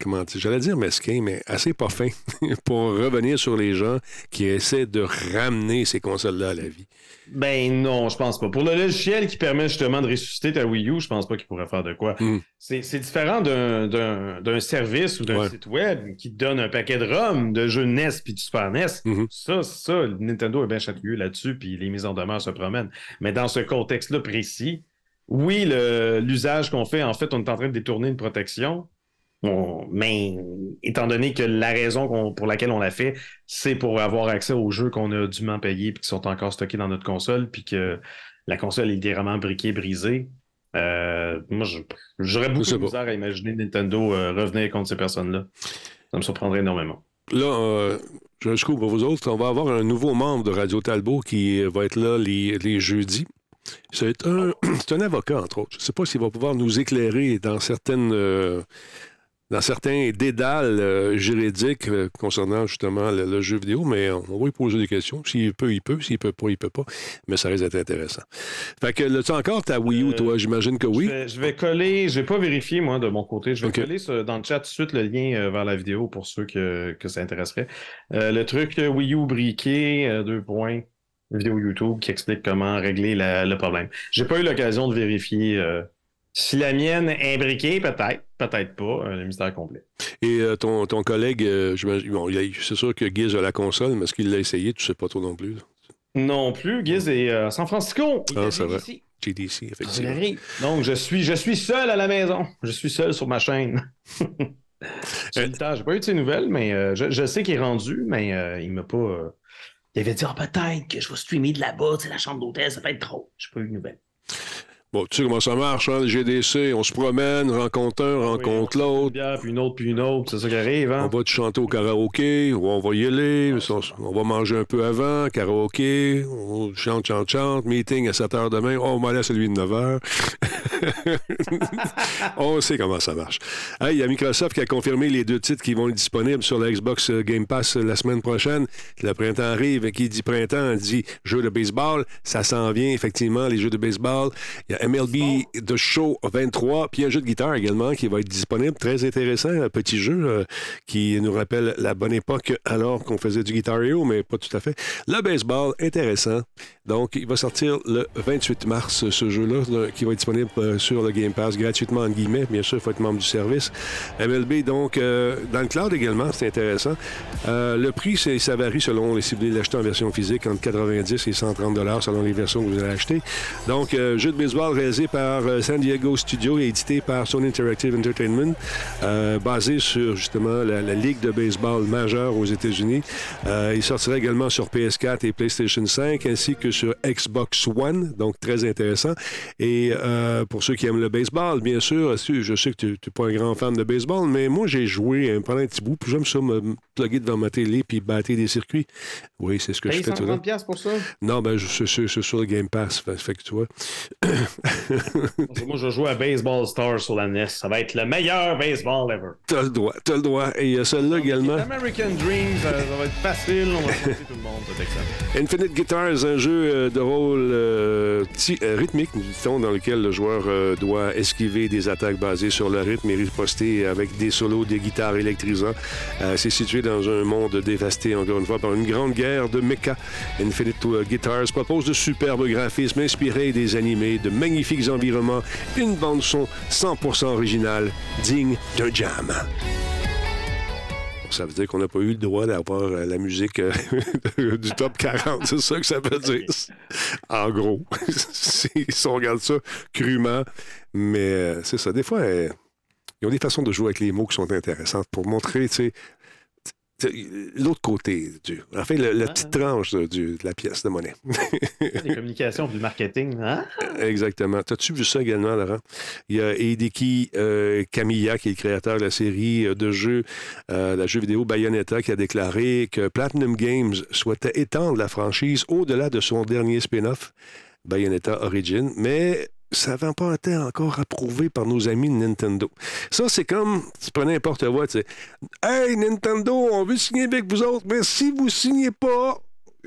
Comment j'allais dire mesquin, mais assez pas fin pour revenir sur les gens qui essaient de ramener ces consoles-là à la vie.
Ben non, je pense pas. Pour le logiciel qui permet justement de ressusciter ta Wii U, je pense pas qu'il pourrait faire de quoi.
Mm.
C'est différent d'un- service ou d'un
Ouais.
site web qui te donne un paquet de ROM de jeux NES puis du Super NES.
Mhm.
Ça, ça, Nintendo est bien chatouilleux là-dessus puis les mises en demeure se promènent. Mais dans ce contexte-là précis, oui, l'usage qu'on fait, en fait, on est en train de détourner une protection. On- mais étant donné que la raison pour laquelle on l'a fait, c'est pour avoir accès aux jeux qu'on a dûment payés puis qui sont encore stockés dans notre console, puis que la console est littéralement briquée, brisée. euh, moi, je- j'aurais beaucoup de misère à imaginer Nintendo euh, revenir contre ces personnes-là. Ça me surprendrait énormément.
Là, euh, je je pour vous autres, on va avoir un nouveau membre de Radio Talbot qui va être là les, les jeudis. C'est un, c'est un avocat, entre autres. Je ne sais pas s'il va pouvoir nous éclairer dans certaines. Dans certains dédales euh, juridiques euh, concernant justement le, le jeu vidéo, mais on va lui poser des questions. S'il peut, il peut. S'il peut pas, il peut pas. Mais ça risque d'être intéressant. Fait que, là, tu as encore ta Wii U,
Euh,
toi? J'imagine que oui.
Je vais, je vais coller, je vais pas vérifier moi de mon côté, je vais coller dans le chat tout de suite le lien vers la vidéo pour ceux que, que ça intéresserait. Le truc Wii U briqué, deux points, vidéo YouTube qui explique comment régler la- le problème. J'ai pas eu l'occasion de vérifier euh, si la mienne est briquée, peut-être, peut-être pas, le mystère complet.
Et euh, ton, ton collègue, euh, bon, c'est sûr que Giz a la console, mais est-ce qu'il l'a essayé? Tu sais pas trop non plus. là.
Non plus, Giz est euh, San Francisco. Il
Ah,
est
c'est vrai.
ici.
GDC, effectivement.
arrive. Donc, je suis, je suis seul à la maison. Je suis seul sur ma chaîne. J'ai pas eu de ses nouvelles, mais je, je sais qu'il est rendu, mais il m'a pas. Il avait dit Ah, peut-être que je vais streamer de là-bas, tu sais, la chambre d'hôtel, ça peut être trop. J'ai pas eu de nouvelles.
Bon, tu sais comment ça marche, hein, le GDC. On se promène, rencontre un, rencontre
Oui, on- Une
l'autre.
puis une autre, puis une autre, c'est ça qui arrive, hein?
On va te chanter au karaoké, ou on va y aller, on, on va manger un peu avant, karaoké, on chante, chante, chante, meeting à 7 h demain, oh, on va aller à celui de 9 h. on sait comment ça marche. Hey, Il y a Microsoft qui a confirmé les deux titres qui vont être disponibles sur la Xbox Game Pass la semaine prochaine. Le printemps arrive, qui dit printemps dit jeu de baseball, ça s'en vient effectivement, les jeux de baseball. Il y a MLB The Show 23, puis un jeu de guitare également qui va être disponible, très intéressant, un petit jeu euh, qui nous rappelle la bonne époque alors qu'on faisait du Guitar mais pas tout à fait. Le baseball, intéressant. Donc, il va sortir le 28 mars, ce jeu-là, là, qui va être disponible euh, sur le Game Pass gratuitement, en guillemets. Bien sûr, il faut être membre du service. MLB, donc, euh, dans le cloud également, c'est intéressant. Euh, le prix, ça varie selon les vous voulez l'acheter en version physique, entre 90 et 130 dollars selon les versions que vous allez acheter. Donc, jeu de baseball réalisé par San Diego Studio et édité par Sony Interactive Entertainment, basé sur justement la, ligue de baseball majeure aux États-Unis. Il sortira également sur PS4 et PlayStation 5 ainsi que sur Xbox One, donc très intéressant. Et euh, pour ceux qui aiment le baseball, bien sûr, je sais que tu n'es pas un grand fan de baseball, mais moi j'ai joué euh, pendant un petit bout, puis j'aime ça me me plugger devant ma télé puis battre des circuits. Oui, c'est ce que je fais tout le temps.
130 pièces pour ça?
Non, ben, je suis sur, le Game Pass. Fait, fait que tu vois.
Moi, je vais jouer à Baseball Stars sur la NES. Ça va être le meilleur baseball ever.
T'as le droit, t'as le droit. Et il y a celle-là également.
American Dreams, ça, ça va être facile. On va tout le monde, c'est excellent.
Infinite Guitars, un jeu euh, de rôle euh, euh, rythmique, dit-on, dans lequel le joueur doit esquiver des attaques basées sur le rythme et riposter avec des solos, des guitares électrisants. C'est situé dans un monde dévasté, encore une fois, par une grande guerre de mecha. Infinite Guitars propose de superbes graphismes inspirés des animés, de magnifiques environnements, une bande-son 100% originale, digne d'un jam. Ça veut dire qu'on n'a pas eu le droit d'avoir euh, la musique euh, du top 40. C'est ça que ça veut dire. En gros, si on regarde ça crûment. Mais euh, c'est ça. Des fois, ils ont des façons de jouer avec les mots qui sont intéressantes pour montrer, tu sais, l'autre côté du. En fait, le- la petite tranche de, du- de la pièce de monnaie.
Les communications le marketing. Hein?
Exactement. T'as-tu vu ça également, Laurent? Il y a Hideki euh, Kamiya, qui est le créateur de la série euh, de jeux, euh, la jeu vidéo Bayonetta, qui a déclaré que Platinum Games souhaitait étendre la franchise au-delà de son dernier spin-off, Bayonetta Origin, mais ça n'a pas été encore approuvé par nos amis de Nintendo. Ça, c'est comme, tu prends n'importe quoi, tu sais, Hey, Nintendo, on veut signer avec vous autres, mais si vous signez pas,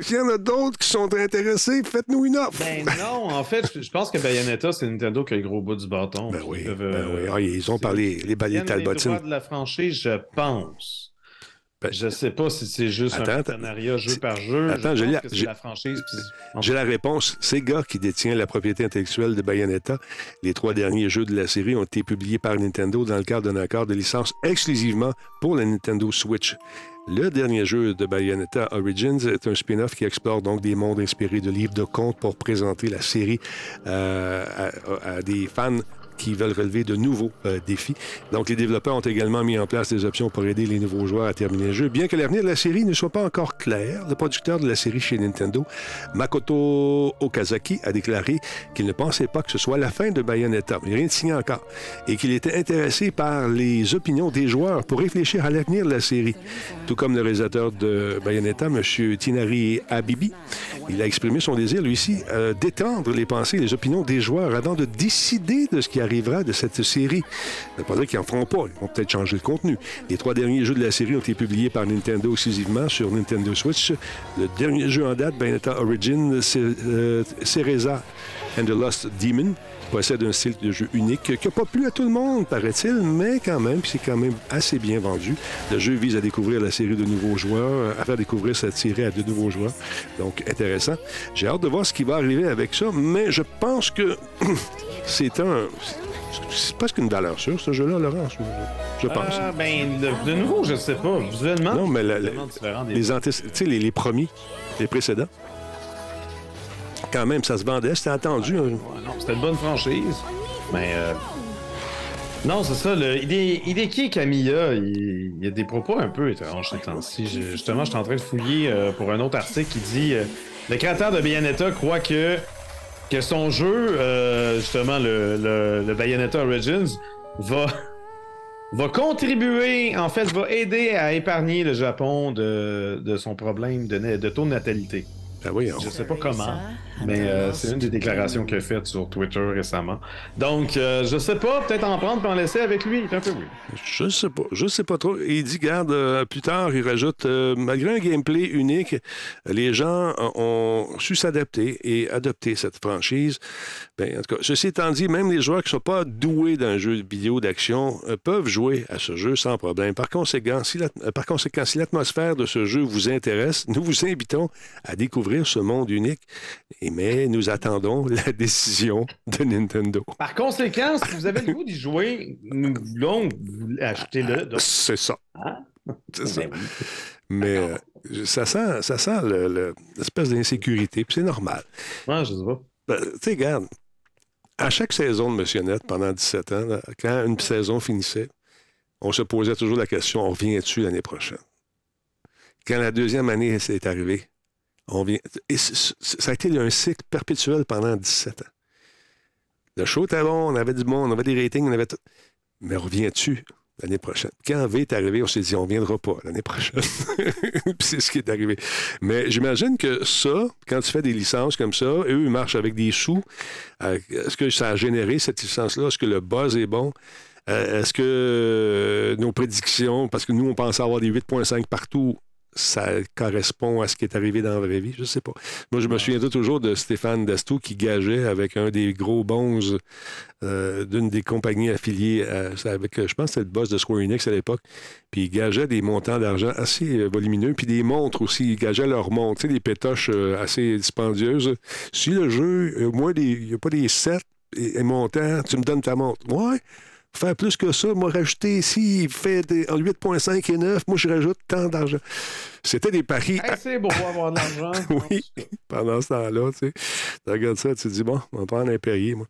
s'il y en a d'autres qui sont intéressés, faites-nous une offre.
Ben non, en fait, je- je pense que Bayonetta, c'est Nintendo qui a le gros bout du bâton.
Ben oui,
peuvent,
ben
euh,
oui. Ah, ils ont parlé, les
les droits de la franchise, je pense.
Ben,
je sais pas si c'est juste
Attends,
un partenariat jeu par jeu.
Attends,
je pense
la-
que c'est
j'ai-
la franchise. puis-
J'ai la réponse. Sega, qui détient la propriété intellectuelle de Bayonetta, les trois derniers jeux de la série ont été publiés par Nintendo dans le cadre d'un accord de licence exclusivement pour la Nintendo Switch. Le dernier jeu de Bayonetta Origins est un spin-off qui explore donc des mondes inspirés de livres de contes pour présenter la série euh, à, à des fans qui veulent relever de nouveaux euh, défis. Donc, les développeurs ont également mis en place des options pour aider les nouveaux joueurs à terminer le jeu. Bien que l'avenir de la série ne soit pas encore clair, le producteur de la série chez Nintendo, Makoto Okazaki, a déclaré qu'il ne pensait pas que ce soit la fin de Bayonetta. A rien de signé encore. Et qu'il était intéressé par les opinions des joueurs pour réfléchir à l'avenir de la série. Tout comme le réalisateur de Bayonetta, M. Tinari Habibi, il a exprimé son désir, lui aussi, euh, d'étendre les pensées et les opinions des joueurs avant de décider de ce qui arrivera de cette série. Ça veut pas dire qu'ils n'en feront pas. Ils vont peut-être changer le contenu. Les trois derniers jeux de la série ont été publiés par Nintendo exclusivement sur Nintendo Switch. Le dernier jeu en date, Bayonetta Origin, euh, Cereza and the Lost Demon possède un style de jeu unique qui n'a pas plu à tout le monde, paraît-il, mais quand même, c'est quand même assez bien vendu. Le jeu vise à découvrir la série de nouveaux joueurs, à faire découvrir cette série à de nouveaux joueurs. Donc, intéressant. J'ai hâte de voir ce qui va arriver avec ça, mais je pense que c'est un... C'est presque une valeur sûre, ce jeu-là, Laurent, je, je pense.
Ah, ben, de, de nouveau, je sais pas. Visuellement,
non, mais la- la- les, antés- tu sais, les, les premiers, les précédents, quand même, ça se vendait, c'était attendu. hein.
Ouais, non, c'était une bonne franchise. Mais. euh, Non, c'est ça. Le... Hide- Hideki Kamiya, il... il y a des propos un peu étranges ces temps-ci. Justement, je suis en train de fouiller euh, pour un autre article qui dit euh, Le créateur de Bayonetta croit que, que son jeu, euh, justement, le, le, le Bayonetta Origins, va. Va contribuer, en fait, va aider à épargner le Japon de, de son problème de, de taux de natalité.
Ben oui, on-
Je sais pas comment, mais euh, c'est une des déclarations qu'il a faites sur Twitter récemment. Donc, euh, je sais pas, peut-être en prendre puis en laisser avec lui. C'est un peu weird.
Je sais pas. Je sais pas trop. Il dit, garde, euh, plus tard, il rajoute, euh, malgré un gameplay unique, les gens ont su s'adapter et adopter cette franchise. Ben, en tout cas, ceci étant dit, même les joueurs qui ne sont pas doués d'un jeu vidéo d'action euh, peuvent jouer à ce jeu sans problème. Par conséquent, si la- par conséquent, si l'atmosphère de ce jeu vous intéresse, nous vous invitons à découvrir ce monde unique. Et, mais nous attendons la décision de Nintendo.
Par conséquent, si vous avez le goût d'y jouer, nous voulons achetez-le. Donc,
C'est ça.
Ah.
C'est ça.
ben oui.
Mais euh, ça sent, ça sent le- le- l'espèce d'insécurité, puis c'est normal.
Ouais, je sais pas.
Ben, tu sais, regarde, à chaque saison de Monsieur Net, pendant 17 ans, là, quand une saison finissait, on se posait toujours la question, on revient-tu l'année prochaine? Quand la deuxième année s'est arrivée, ça a été un cycle perpétuel pendant 17 ans. Le show était bon, on avait du monde, on avait des ratings, on avait tout. Mais reviens-tu l'année prochaine? Quand V est arrivé, on s'est dit, on ne viendra pas l'année prochaine. C'est ce qui est arrivé. Mais j'imagine que ça, quand tu fais des licences comme ça, eux, ils marchent avec des sous. Euh, Est-ce que ça a généré cette licence-là? Est-ce que le buzz est bon? Euh, Est-ce que euh, nos prédictions, parce que nous, on pensait avoir des 8,5 partout, ça correspond à ce qui est arrivé dans la vraie vie? Je ne sais pas. Moi, je me souviendrai toujours de Stéphane Dastou qui gageait avec un des gros bons euh, d'une des compagnies affiliées, avec, je pense c'était le boss de Square Enix à l'époque, puis il gageait des montants d'argent assez euh, volumineux, puis des montres aussi, ils gageaient leurs montres, tu sais, des pétoches euh, assez dispendieuses. Si le jeu, moi, il n'y a pas des 7 et, et montants, tu me donnes ta montre. Ouais, faire plus que ça, moi, rajouter ici, il fait des, en 8,5 et 9, moi, je rajoute tant d'argent. C'était des paris
Hey, c'est beau avoir de l'argent.
Oui. pendant ce temps-là, tu sais. Tu regardes ça, tu te dis, bon, on va prendre un Perrier, moi.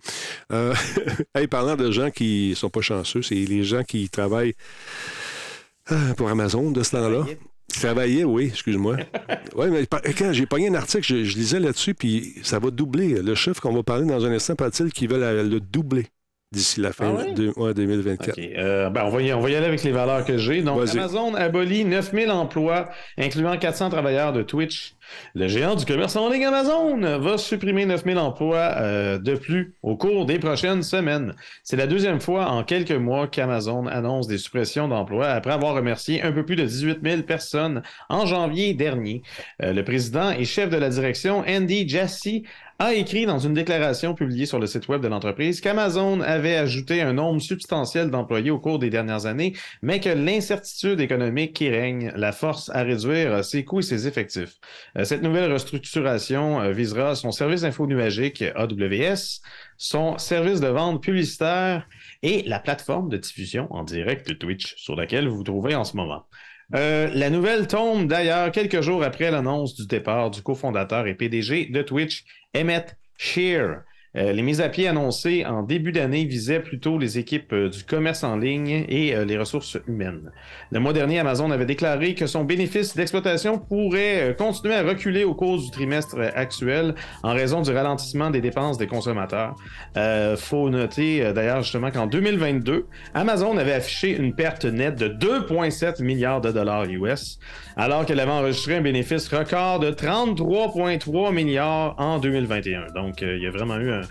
Euh, hey, parlant de gens qui sont pas chanceux, c'est les gens qui travaillent euh, pour Amazon de ce temps-là. Qui travaillaient, oui, excuse-moi. oui, mais quand j'ai pogné un article, je, je lisais là-dessus, puis ça va doubler. Le chiffre qu'on va parler dans un instant, paraît-il qu'ils veulent le doubler d'ici la fin
Ah oui?
de ouais, 2024.
OK. Euh, ben, on, va y, on va y aller avec les valeurs que j'ai. Donc. Amazon abolit 9000 emplois, incluant 400 travailleurs de Twitch. Le géant du commerce en ligne Amazon va supprimer 9000 emplois euh, de plus au cours des prochaines semaines. C'est la deuxième fois en quelques mois qu'Amazon annonce des suppressions d'emplois après avoir remercié un peu plus de 18 000 personnes en janvier dernier. Euh, le président et chef de la direction, Andy Jassy, a écrit dans une déclaration publiée sur le site web de l'entreprise qu'Amazon avait ajouté un nombre substantiel d'employés au cours des dernières années, mais que l'incertitude économique qui règne la force à réduire ses coûts et ses effectifs. Euh, cette nouvelle restructuration euh, visera son service info nuagique AWS, son service de vente publicitaire et la plateforme de diffusion en direct de Twitch sur laquelle vous vous trouvez en ce moment. Euh, la nouvelle tombe d'ailleurs quelques jours après l'annonce du départ du cofondateur et PDG de Twitch, Emmett Shear. Euh, les mises à pied annoncées en début d'année visaient plutôt les équipes euh, du commerce en ligne et euh, les ressources humaines. Le mois dernier, Amazon avait déclaré que son bénéfice d'exploitation pourrait continuer à reculer au cours du trimestre actuel en raison du ralentissement des dépenses des consommateurs. Faut noter d'ailleurs justement qu'en 2022, Amazon avait affiché une perte nette de 2,7 milliards de dollars US, alors qu'elle avait enregistré un bénéfice record de 33,3 milliards en 2021. Donc, il y a vraiment eu un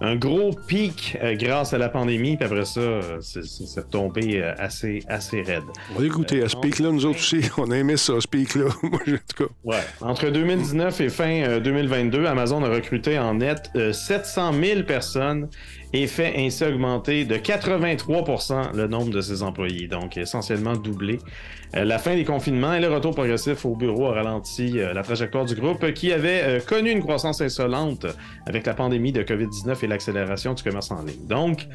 un gros pic euh, grâce à la pandémie, puis après ça, euh, c'est retombé euh, assez, assez raide.
On a écouté à ce pic-là, nous autres aussi. On a aimé ça, ce pic-là. Moi, en tout cas.
Ouais. Entre 2019 et fin 2022, Amazon a recruté en net 700 000 personnes et fait ainsi augmenter de 83% le nombre de ses employés, donc essentiellement doublé. Euh, la fin des confinements et le retour progressif au bureau a ralenti euh, la trajectoire du groupe qui avait euh, connu une croissance insolente avec la pandémie de COVID-19 et l'accélération du commerce en ligne. Donc,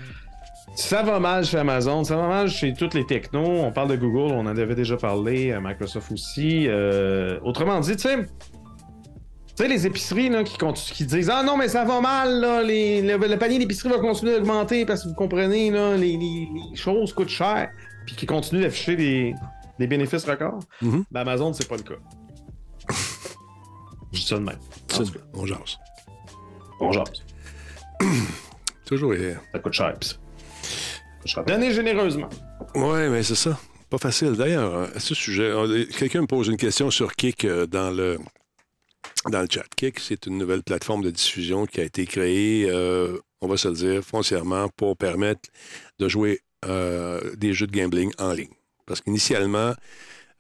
ça va mal chez Amazon, ça va mal chez toutes les technos. On parle de Google, on en avait déjà parlé, Microsoft aussi. autrement dit, tu sais, tu sais, les épiceries là, qui, qui disent Ah non, mais ça va mal, là, le, panier d'épicerie va continuer d'augmenter parce que vous comprenez, là, les, choses coûtent cher, puis qui continuent d'afficher des, bénéfices records. Ben, Amazon, c'est pas le cas. Je dis ça de même.
On jase.
On jase.
Toujours.
Ça coûte cher, pis ça. Donnez généreusement.
Ouais, mais c'est ça. Pas facile. D'ailleurs, à ce sujet, quelqu'un me pose une question sur Kik euh, dans le dans le chat. Kick, c'est une nouvelle plateforme de diffusion qui a été créée, euh, on va se le dire, foncièrement pour permettre de jouer euh, des jeux de gambling en ligne. Parce qu'initialement,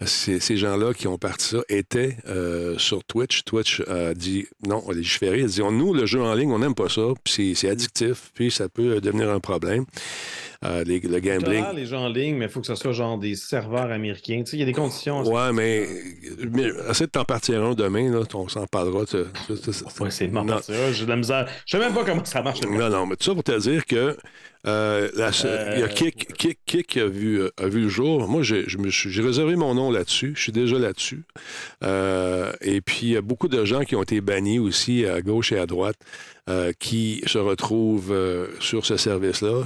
ces, gens-là qui ont parti ça étaient euh, sur Twitch. Twitch a dit non, on a légiféré. Il a dit nous, le jeu en ligne, on n'aime pas ça, puis c'est addictif, puis ça peut devenir un problème. Euh, le gambling.
les gens en ligne, mais il faut que ce soit genre des serveurs américains. il y a des conditions.
Ouais, mais, mais essaie de t'en partir un demain, là, on s'en parlera.
Ouais, c'est de m'en partir J'ai de la misère. Je sais même pas comment ça marche.
Non, non, mais tout ça pour te dire que euh, il y a Kik, Kik, qui a vu, a vu le jour. Moi, j'ai réservé mon nom là-dessus. Je suis déjà là-dessus. Euh, et puis, il y a beaucoup de gens qui ont été bannis aussi à gauche et à droite qui se retrouvent sur ce service-là,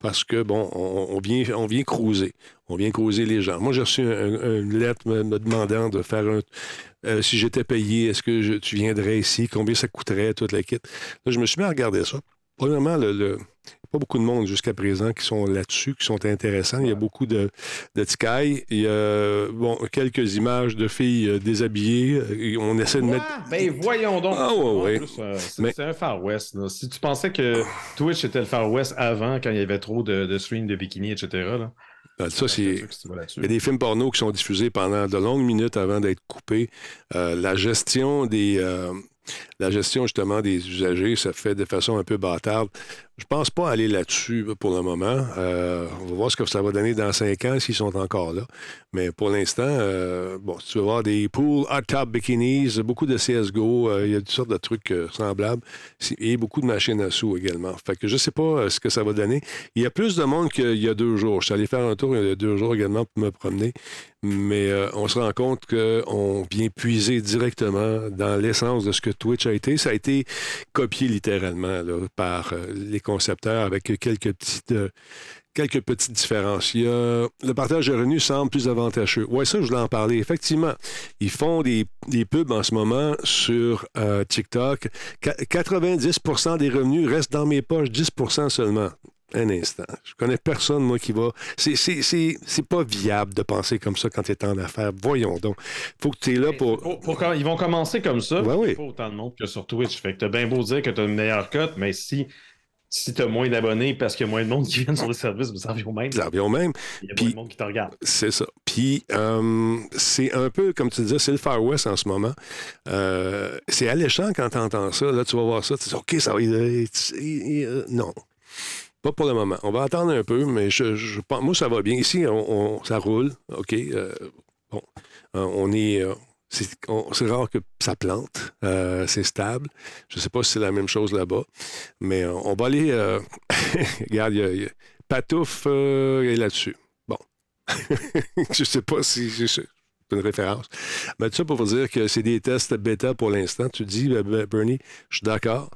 parce que, bon, on, vient, on vient cruiser. On vient cruiser les gens. Moi, j'ai reçu une lettre me, demandant de faire un. Euh, si j'étais payé, est-ce que tu viendrais ici? Combien ça coûterait, toute la kit? Là, je me suis mis à regarder ça. Premièrement, le, pas beaucoup de monde jusqu'à présent qui sont là-dessus, qui sont intéressants. Il y a beaucoup de, de Il y a bon, quelques images de filles euh, déshabillées. On essaie de mettre.
Ben voyons donc.
Ah ouais,
euh, c'est un Far West. Si tu pensais que Twitch était le Far West avant, quand il y avait trop de, de streams de bikini, etc. Là.
Ben, ça, c'est. Il y a des films porno qui sont diffusés pendant de longues minutes avant d'être coupés. Euh, la gestion des, la gestion justement des usagers se fait de façon un peu bâtarde. Je pense pas aller là-dessus pour le moment. Euh, on va voir ce que ça va donner dans cinq ans s'ils sont encore là. Mais pour l'instant, euh, bon, tu vas voir des pools hot top bikinis, beaucoup de CSGO, euh, il y a toutes sortes de trucs semblables et beaucoup de machines à sous également. Fait que je sais pas ce que ça va donner. Il y a plus de monde qu'il y a deux jours. Je suis allé faire un tour il y a deux jours également pour me promener. Mais on se rend compte qu'on vient puiser directement dans l'essence de ce que Twitch a été. Ça a été copié littéralement par les concepteur avec quelques petites, euh, quelques petites différences. le partage de revenus semble plus avantageux. Oui, ça, je voulais en parler. Effectivement, ils font des, pubs en ce moment sur euh, TikTok. 90% des revenus restent dans mes poches, 10% seulement. Un instant. Je connais personne, moi, qui va. C'est pas viable de penser comme ça quand tu es en affaires. Voyons donc. faut que tu es là pour...
Ils vont commencer comme ça.
Ben oui.
Il faut autant de monde que sur Twitch. Fait que t'as bien beau dire que tu as une meilleure cote, mais si si tu as moins d'abonnés parce qu'il y a moins de monde qui vient sur le service, ça revient au même.
Ça revient au même.
Il y a
Puis-
moins de monde qui te regarde.
C'est ça. Puis, euh, c'est un peu, comme tu disais, c'est le Far West en ce moment. Euh, c'est alléchant quand tu entends ça. Là, tu vas voir ça, tu dis, OK, ça va. non. Pas pour le moment. On va attendre un peu, mais je, je pense, moi, ça va bien. Ici, on, on- ça roule. OK. euh, bon. On est. c'est rare que ça plante. Euh, c'est stable. Je ne sais pas si c'est la même chose là-bas. Mais euh, on va aller. euh, Regarde, y y a- Patouf est là-dessus. Bon. je ne sais pas si c'est une référence. Mais tout ça pour vous dire que c'est des tests bêta pour l'instant. Tu dis, Bernie, je suis d'accord.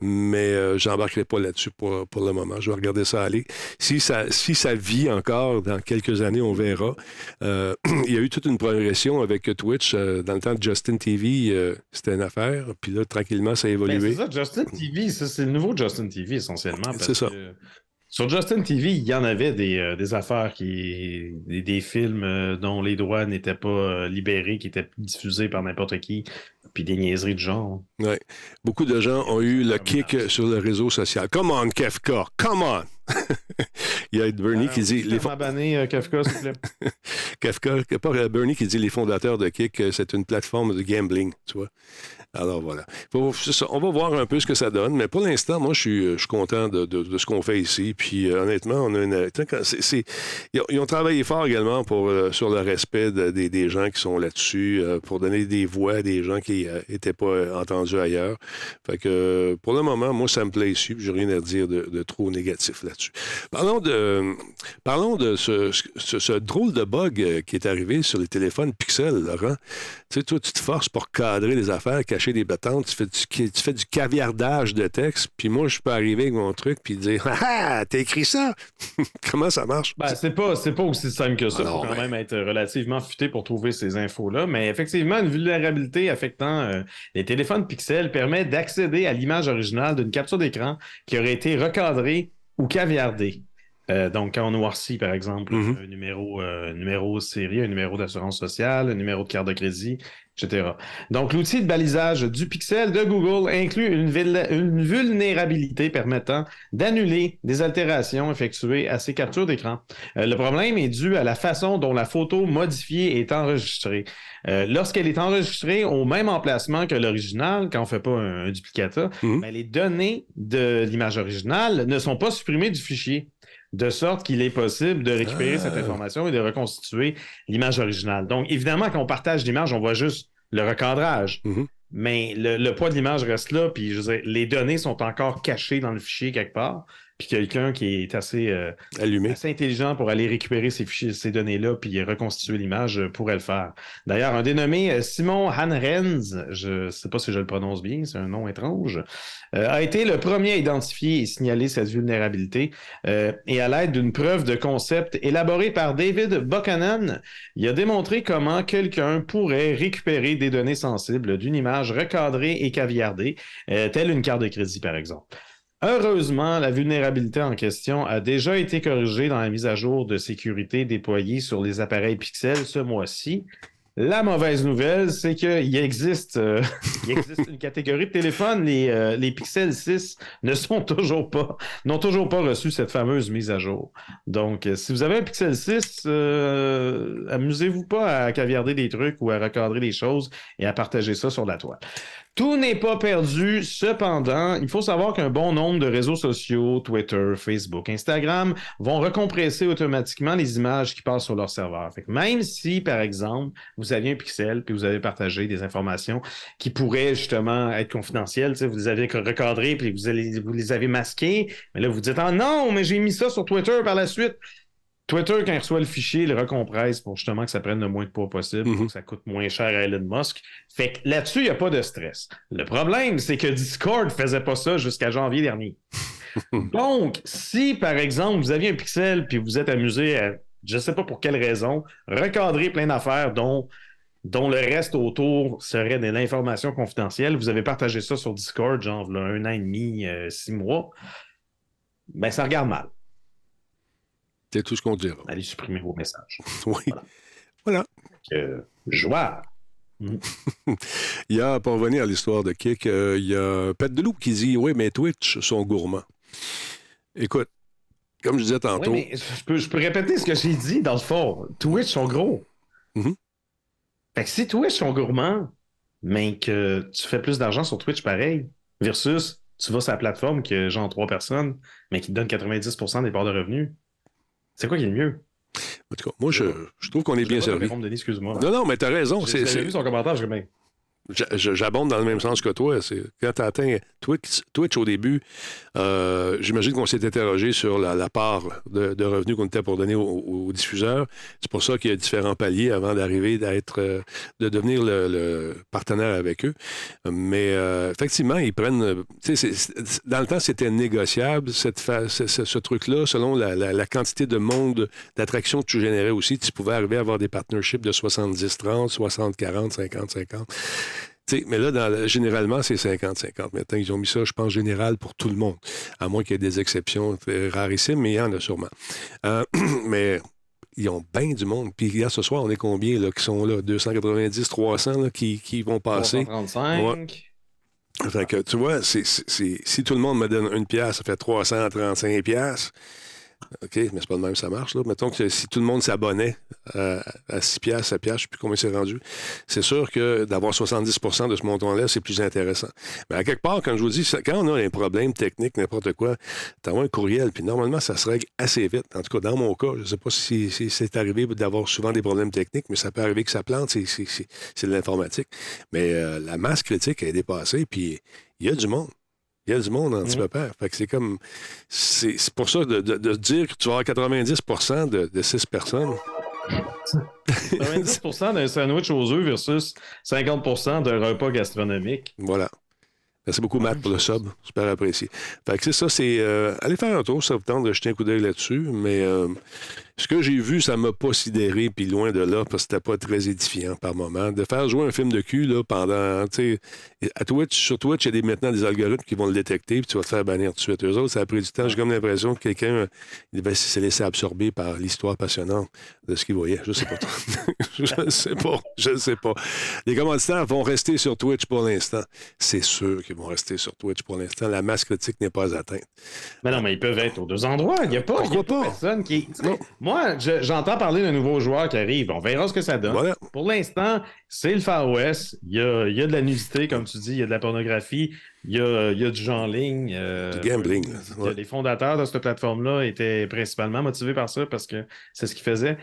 Mais euh, j'embarquerai pas là-dessus pour, pour le moment. Je vais regarder ça aller. Si ça, si ça vit encore dans quelques années, on verra. Euh, il y a eu toute une progression avec Twitch. euh, dans le temps de Justin TV, c'était une affaire. Puis là, tranquillement, ça a
Ben,
évolué.
c'est ça, Justin TV, ça, c'est le nouveau Justin TV essentiellement.
C'est ça.
que Sur Justin TV, il y en avait des, euh, affaires qui. des, films euh, dont les droits n'étaient pas euh, libérés, qui étaient diffusés par n'importe qui, puis des niaiseries de genre.
Beaucoup de gens ont eu le kick sur le réseau social. Come on, Kefka, come on! Il y a Bernie qui dit... Les
banné euh, Kafka, s'il vous plaît.
Kafka, pas euh, Bernie qui dit les fondateurs de Kik, euh, c'est une plateforme de gambling, tu vois. Alors voilà. Faut-. On va voir un peu ce que ça donne, mais pour l'instant, moi, je suis, je suis content de, de- de ce qu'on fait ici. Puis euh, honnêtement, on a une. ils, ont, ils ont travaillé fort également pour, euh, sur le respect de- des, des gens qui sont là-dessus, euh, pour donner des voix à des gens qui n'étaient pas euh, entendus ailleurs. Fait que euh, pour le moment, moi, ça me plaît ici. puis J'ai rien à dire de, de trop négatif là-dessus. Parlons de, parlons de ce, ce- ce drôle de bug euh, qui est arrivé sur les téléphones Pixel, Laurent. Tu sais, toi, tu te forces pour cadrer les affaires, cacher des bâtons, tu fais du, tu fais du caviardage de texte, puis moi, je peux arriver avec mon truc puis dire Ah, ah, t'as écrit ça? Comment ça marche?
Ben, c'est pas, c'est pas aussi simple que ça. Il
Alors,
faut quand
ben-
même être relativement futé pour trouver ces infos-là. Mais effectivement, une vulnérabilité affectant euh, les téléphones Pixel permet d'accéder à l'image originale d'une capture d'écran qui aurait été recadrée ou caviardée. Euh, donc, quand on noircit, par exemple,
Mhm.
un numéro, euh, numéro série, un numéro d'assurance sociale, un numéro de carte de crédit, etc. Donc, l'outil de balisage du Pixel de Google inclut une, vulnérabilité permettant d'annuler des altérations effectuées à ces captures d'écran. Euh, le problème est dû à la façon dont la photo modifiée est enregistrée. Lorsqu'elle est enregistrée au même emplacement que l'original, quand on ne fait pas un, un duplicata,
Mhm.
ben, les données de l'image originale ne sont pas supprimées du fichier, de sorte qu'il est possible de récupérer
Ah.
cette information et de reconstituer l'image originale. Donc, évidemment, quand on partage l'image, on voit juste le recadrage.
Mhm.
Mais le, le poids de l'image reste là, puis je veux dire, les données sont encore cachées dans le fichier quelque part. Puis quelqu'un qui est assez, euh,
Allumé.
assez intelligent pour aller récupérer ces fichiers, ces données-là, puis reconstituer l'image euh, pourrait le faire. D'ailleurs, un dénommé euh, Simon Hanrens, je ne sais pas si je le prononce bien, c'est un nom étrange, euh, a été le premier à identifier et signaler cette vulnérabilité. Euh, et à l'aide d'une preuve de concept élaborée par David Buchanan, il a démontré comment quelqu'un pourrait récupérer des données sensibles d'une image recadrée et caviardée, telle une carte de crédit, par exemple. Heureusement, la vulnérabilité en question a déjà été corrigée dans la mise à jour de sécurité déployée sur les appareils Pixel ce mois-ci. La mauvaise nouvelle, c'est qu'il existe, euh, il existe une catégorie de téléphones, les, euh, Pixel 6 ne sont toujours pas, n'ont toujours pas reçu cette fameuse mise à jour. Donc, euh, si vous avez un Pixel 6, euh, amusez-vous pas à caviarder des trucs ou à recadrer des choses et à partager ça sur la toile. Tout n'est pas perdu. Cependant, il faut savoir qu'un bon nombre de réseaux sociaux, Twitter, Facebook, Instagram, vont recompresser automatiquement les images qui passent sur leur serveur. Même si, par exemple, vous aviez un pixel puis vous avez partagé des informations qui pourraient justement être confidentielles, vous les avez recadrées puis vous les avez masquées, mais là, vous dites Ah non, mais j'ai mis ça sur Twitter par la suite. Twitter, quand il reçoit le fichier, il le recompresse pour justement que ça prenne le moins de poids possible, pour
Mhm.
que ça coûte moins cher à Elon Musk. Fait que là-dessus, il n'y a pas de stress. Le problème, c'est que Discord faisait pas ça jusqu'à janvier dernier. Donc, si par exemple, vous aviez un pixel puis vous êtes amusé à, je ne sais pas pour quelle raison, recadrer plein d'affaires dont dont le reste autour serait de l'information confidentielle. Vous avez partagé ça sur Discord, genre là, un an et demi, euh, six mois. Ben, ça regarde mal.
C'est tout ce qu'on dira.
Allez supprimer vos messages.
Oui.
Voilà.
Voilà.
Que, joie.
Il y a, pour revenir à l'histoire de Kik, euh, il y a Pet de Loup qui dit Oui, mais Twitch sont gourmands. Écoute, comme je disais
Oui,
tantôt,
mais je peux, je peux répéter ce que j'ai dit dans le fond. Twitch sont gros.
Mhm.
Fait que si Twitch sont gourmands, mais que tu fais plus d'argent sur Twitch pareil, versus tu vas sur la plateforme que genre trois personnes, mais qui te donne 90% des parts de revenus, c'est quoi qui est le mieux?
en tout cas, moi, je, je trouve qu'on est bien
Je pas,
servi. Non, non, mais t'as raison.
J'ai vu son commentaire, je
j'a- J'abonde dans le même sens que toi. Quand tu atteins Twitch, Twitch au début, euh, j'imagine qu'on s'est interrogé sur la, part de, revenus qu'on était pour donner aux, diffuseurs. C'est pour ça qu'il y a différents paliers avant d'arriver d'être, euh, de devenir le, partenaire avec eux. Mais euh, effectivement, ils prennent. dans le temps, c'était négociable cette ce, truc-là, selon la quantité de monde d'attractions que tu générais aussi. Tu pouvais arriver à avoir des partnerships de 70-30, 60-40, 50-50. Mais là, dans généralement, c'est 50-50. Maintenant, ils ont mis ça, je pense, général pour tout le monde. À moins qu'il y ait des exceptions rarissimes, mais il y en a sûrement. Euh, mais ils ont bien du monde. Puis regarde, ce soir, on est combien là, qui sont là? 290, 300 là, qui, qui vont passer?
335.
Fait que, tu vois, c'est- si tout le monde me donne une pièce, ça fait 335 pièces. OK, mais c'est pas de même ça marche. Là. Mettons que si tout le monde s'abonnait à, à 6 pièces, 7 pièces, je sais plus combien c'est rendu, c'est sûr que d'avoir 70% de ce montant-là, c'est plus intéressant. Mais à quelque part, quand je vous dis, quand on a un problème technique, n'importe quoi, t'envoies un courriel, puis normalement, ça se règle assez vite. En tout cas, dans mon cas, je sais pas si, c'est arrivé d'avoir souvent des problèmes techniques, mais ça peut arriver que ça plante, c'est de l'informatique. Mais euh, la masse critique est dépassée, puis il y a du monde. Il y a du monde en petit peu peur. Fait que c'est comme. C'est c'est pour ça de, de- de dire que tu vas avoir 90 de, de 6 personnes.
90% d'un sandwich aux œufs versus 50% d'un repas gastronomique.
Voilà. Merci beaucoup, Matt, pour le sub. Super apprécié. Fait que c'est ça, c'est. euh, allez faire un tour, ça vous tente de jeter un coup d'œil là-dessus. Mais euh, ce que j'ai vu, ça m'a pas sidéré, puis loin de là, parce que c'était pas très édifiant par moment. De faire jouer un film de cul, là, pendant. À Twitch, sur Twitch, il y a des, maintenant des algorithmes qui vont le détecter, puis tu vas te faire bannir tout de suite. Eux autres, ça a pris du temps. J'ai comme l'impression que quelqu'un euh, ben, s'est laissé absorber par l'histoire passionnante de ce qu'il voyait. Je sais pas. je ne sais pas. Je ne sais pas. Les commanditaires vont rester sur Twitch pour l'instant. C'est sûr qu'ils vont rester sur Twitch pour l'instant. La masse critique n'est pas atteinte.
Mais non, mais ils peuvent être aux deux endroits. Il n'y a pas, y a pas
pas?
personne qui.
Non.
Moi, je- j'entends parler d'un nouveau joueur qui arrive. On verra ce que ça donne.
Voilà.
Pour l'instant, c'est le Far West. Il y a, il y a de la nudité, comme tu dis, il y a de la pornographie, il y a, il y a du jeu en ligne. euh,
Du gambling, Ouais.
Les fondateurs de cette plateforme-là étaient principalement motivés par ça parce que c'est ce qu'ils faisaient.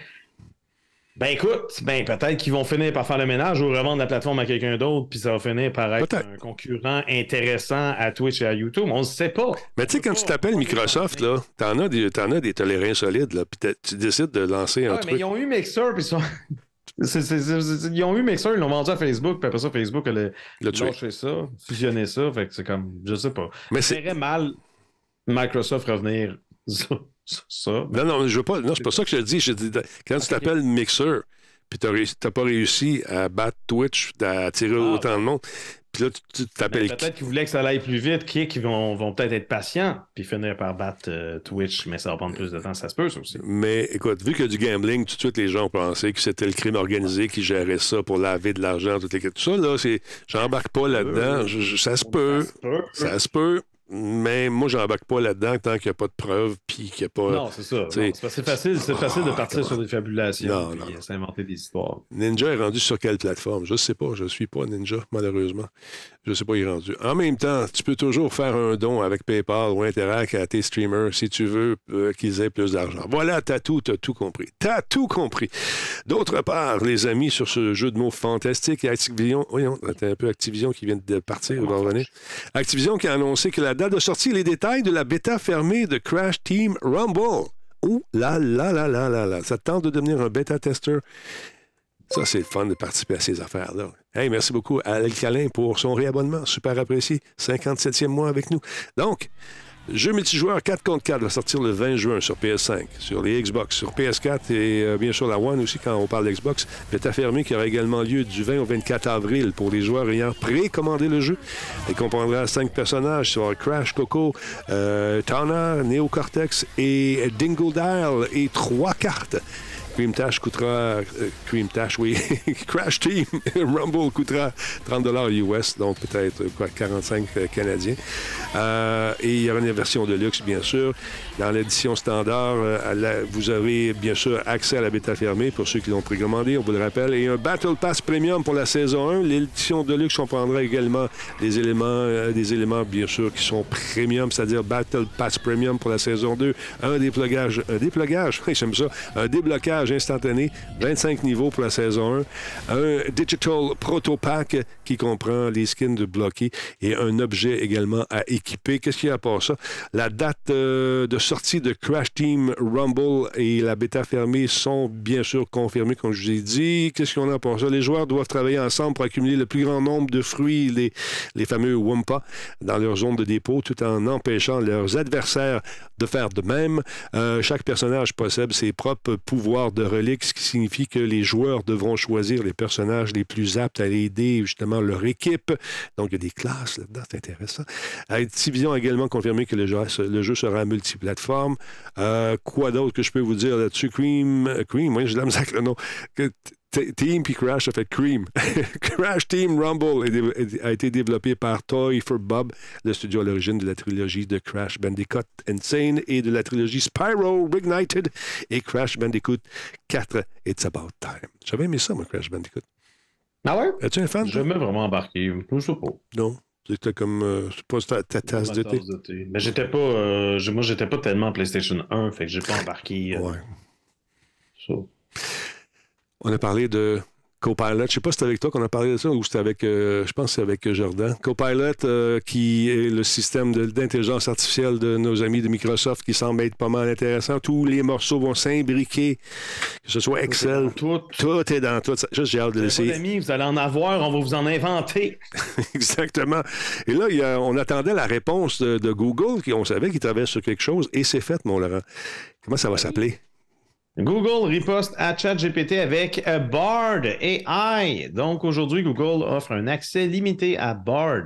Ben écoute, ben peut-être qu'ils vont finir par faire le ménage ou revendre la plateforme à quelqu'un d'autre, puis ça va finir par être un concurrent intéressant à Twitch et à YouTube. On ne sait pas.
Mais tu sais, quand tu t'appelles Microsoft, là, t'en as des, t'en as des tolérants solides, là, puis tu décides de lancer un
Ouais, mais
truc.
ils ont eu Mixer, puis ils sont. ont eu Mixer, ils l'ont vendu à Facebook, puis après ça, Facebook a le- lâché ça, fusionné ça, fait que c'est comme, je sais pas.
Mais
C'est
c'est.
mal Microsoft revenir sur
Non, non, je veux pas. Non, c'est pas ça que je dis. Je dis quand tu t'appelles Mixer, puis t'as, pas réussi à battre Twitch, à attirer
Ah,
autant de monde, puis là, tu, t'appelles.
peut-être qu'ils voulaient que ça aille plus vite, ils vont, vont peut-être être patients, puis finir par battre euh, Twitch, mais ça va prendre plus de temps, ça se peut, ça aussi.
Mais écoute, vu qu'il y a du gambling, tout de suite, les gens ont pensé que c'était le crime organisé qui gérait ça pour laver de l'argent, tout, les... tout ça, là, c'est. J'embarque pas là-dedans. Je- je- ça se peut.
Ça se peut.
Mais moi, j'embarque pas là-dedans tant qu'il n'y a pas de preuves, puis qu'il n'y a pas.
Non, c'est ça. C'est facile, c'est facile de partir sur des fabulations, euh, s'inventer des histoires.
Ninja est rendu sur quelle plateforme? Je ne sais pas. Je ne suis pas Ninja, malheureusement. Je ne sais pas, il est rendu. En même temps, tu peux toujours faire un don avec PayPal ou Interac à tes streamers si tu veux euh, qu'ils aient plus d'argent. Voilà, t'as tout, t'as tout compris. T'as tout compris. D'autre part, les amis, sur ce jeu de mots fantastique, Activision, voyons, t'as un peu Activision qui vient de partir, il va revenir. Activision qui a annoncé que la date de sortie et les détails de la bêta fermée de Crash Team Rumble. Ouh là là là là là là. Ça te tente de devenir un bêta-testeur? Ça, c'est le fun de participer à ces affaires-là. Hey, merci beaucoup à Alcalin pour son réabonnement. Super apprécié. 57e mois avec nous. Donc, jeu multijoueur 4 contre 4 va sortir le 20 juin sur PS5, sur les Xbox, sur PS4 et euh, bien sûr la One aussi quand on parle d'Xbox. Bêta fermée qui aura également lieu du 20 au 24 avril pour les joueurs ayant précommandé le jeu. Il comprendra 5 personnages sur Crash, Coco, euh, Tana, Neo Cortex et Dingle Dial et 3 cartes Cream Tash coûtera. euh, Cream Tash, oui. Crash Team Rumble coûtera 30 US, donc peut-être euh, quoi, 45 euh, canadiens. Et il y aura une version de luxe, bien sûr. Dans l'édition standard, vous avez bien sûr accès à la bêta fermée pour ceux qui l'ont précommandé, on vous le rappelle, et un Battle Pass Premium pour la saison 1. L'édition de luxe comprendra également des éléments, des éléments bien sûr qui sont premium, c'est-à-dire Battle Pass Premium pour la saison 2, un déplogage, un déplogage, oui, j'aime ça, un déblocage instantané, 25 niveaux pour la saison 1, un Digital Proto Pack qui comprend les skins de bloqués et un objet également à équiper. Qu'est-ce qu'il y a à part ça? La date euh, de sortie de Crash Team Rumble et la bêta fermée sont bien sûr confirmées, comme je vous ai dit. Qu'est-ce qu'on a à part ça? Les joueurs doivent travailler ensemble pour accumuler le plus grand nombre de fruits, les, les fameux Wumpa, dans leur zone de dépôt, tout en empêchant leurs adversaires de faire de même. Euh, chaque personnage possède ses propres pouvoirs de reliques, ce qui signifie que les joueurs devront choisir les personnages les plus aptes à aider justement leur équipe. Donc, il y a des classes là-dedans, c'est intéressant. Activision a également confirmé que le jeu, sera multiplateforme. Euh, quoi d'autre que je peux vous dire là-dessus? Cream, euh, Cream, oui, j'ai de la misère le nom. Team puis Crash a fait Cream. Crash Team Rumble a été développé par Toy for Bob, le studio à l'origine de la trilogie de Crash Bandicoot Insane et de la trilogie Spyro Reignited et Crash Bandicoot 4 It's About Time. J'avais aimé ça, moi, Crash Bandicoot.
Ah ouais?
Es-tu un fan?
Je
toi?
jamais vraiment embarqué. Je sais pas.
Non. C'était comme. euh, c'est pas ta, ta tasse de thé.
tasse de thé. Mais j'étais pas. euh, je- moi, j'étais pas tellement PlayStation 1, fait que j'ai pas embarqué. euh,
Ouais.
ça.
On a parlé de Copilot. Je sais pas si c'était avec toi qu'on a parlé de ça ou c'était avec, euh, je pense que c'est avec Jordan. Copilot, euh, qui est le système d'intelligence artificielle de nos amis de Microsoft qui semble être pas mal intéressant. Tous les morceaux vont s'imbriquer, que ce soit Excel.
Tout.
Tout est dans tout. Ça- Juste, j'ai hâte de l'essayer.
d'amis, vous allez en avoir, on va vous en inventer.
Exactement. Et là, il y a- on attendait la réponse de, de Google, qui, on savait qu'ils travaillaient sur quelque chose, et c'est fait, mon Laurent. Comment ça va s'appeler?
Google riposte à ChatGPT avec euh, Bard AI. Donc aujourd'hui, Google offre un accès limité à Bard,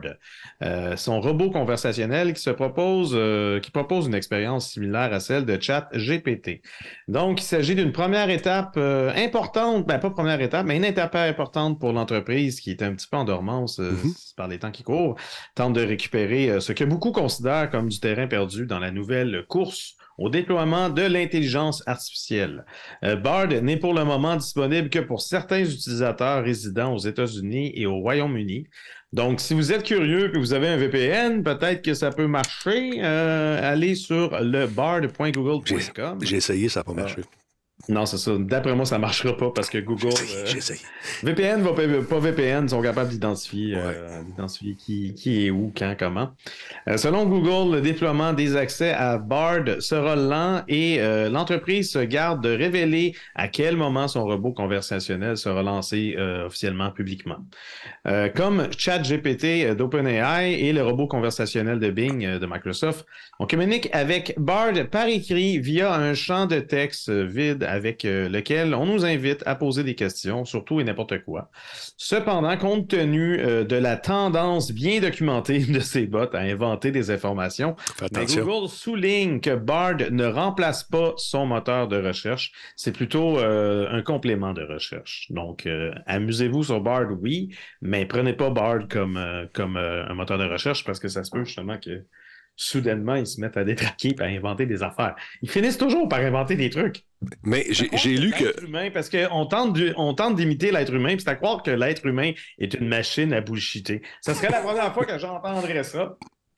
euh, son robot conversationnel qui se propose, euh, qui propose une expérience similaire à celle de ChatGPT. Donc il s'agit d'une première étape euh, importante, ben pas première étape, mais une étape importante pour l'entreprise qui est un petit peu en dormance euh, par les temps qui courent, tente de récupérer ce que beaucoup considèrent comme du terrain perdu dans la nouvelle course au déploiement de l'intelligence artificielle. Euh, Bard n'est pour le moment disponible que pour certains utilisateurs résidant aux États-Unis et au Royaume-Uni. Donc, si vous êtes curieux et que vous avez un VPN, peut-être que ça peut marcher. Euh, allez sur le bard.google.com.
J'ai essayé, ça n'a pas marché.
Non, c'est ça. D'après moi, ça ne marchera pas parce que Google. Euh. VPN va pas, VPN, sont capables d'identifier
Ouais.
euh, d'identifier qui, qui est où, quand, comment. Euh, selon Google, le déploiement des accès à Bard sera lent et l'entreprise se garde de révéler à quel moment son robot conversationnel sera lancé officiellement publiquement. Comme ChatGPT d'OpenAI et le robot conversationnel de Bing de Microsoft, on communique avec Bard par écrit via un champ de texte vide avec euh, lequel on nous invite à poser des questions, surtout et n'importe quoi. Cependant, compte tenu euh, de la tendance bien documentée de ces bots à inventer des informations. Google souligne que Bard ne remplace pas son moteur de recherche. C'est plutôt euh, un complément de recherche. Donc, euh, amusez-vous sur Bard, oui, mais prenez pas Bard comme, euh, comme un moteur de recherche parce que ça se peut justement que soudainement, ils se mettent à détraquer et à inventer des affaires. Ils finissent toujours par inventer des trucs.
Mais j'ai lu que.
Humain, parce qu'on tente, d'imiter l'être humain, puis c'est à croire que l'être humain est une machine à bullshiter. Ça serait la première fois que j'entendrais ça.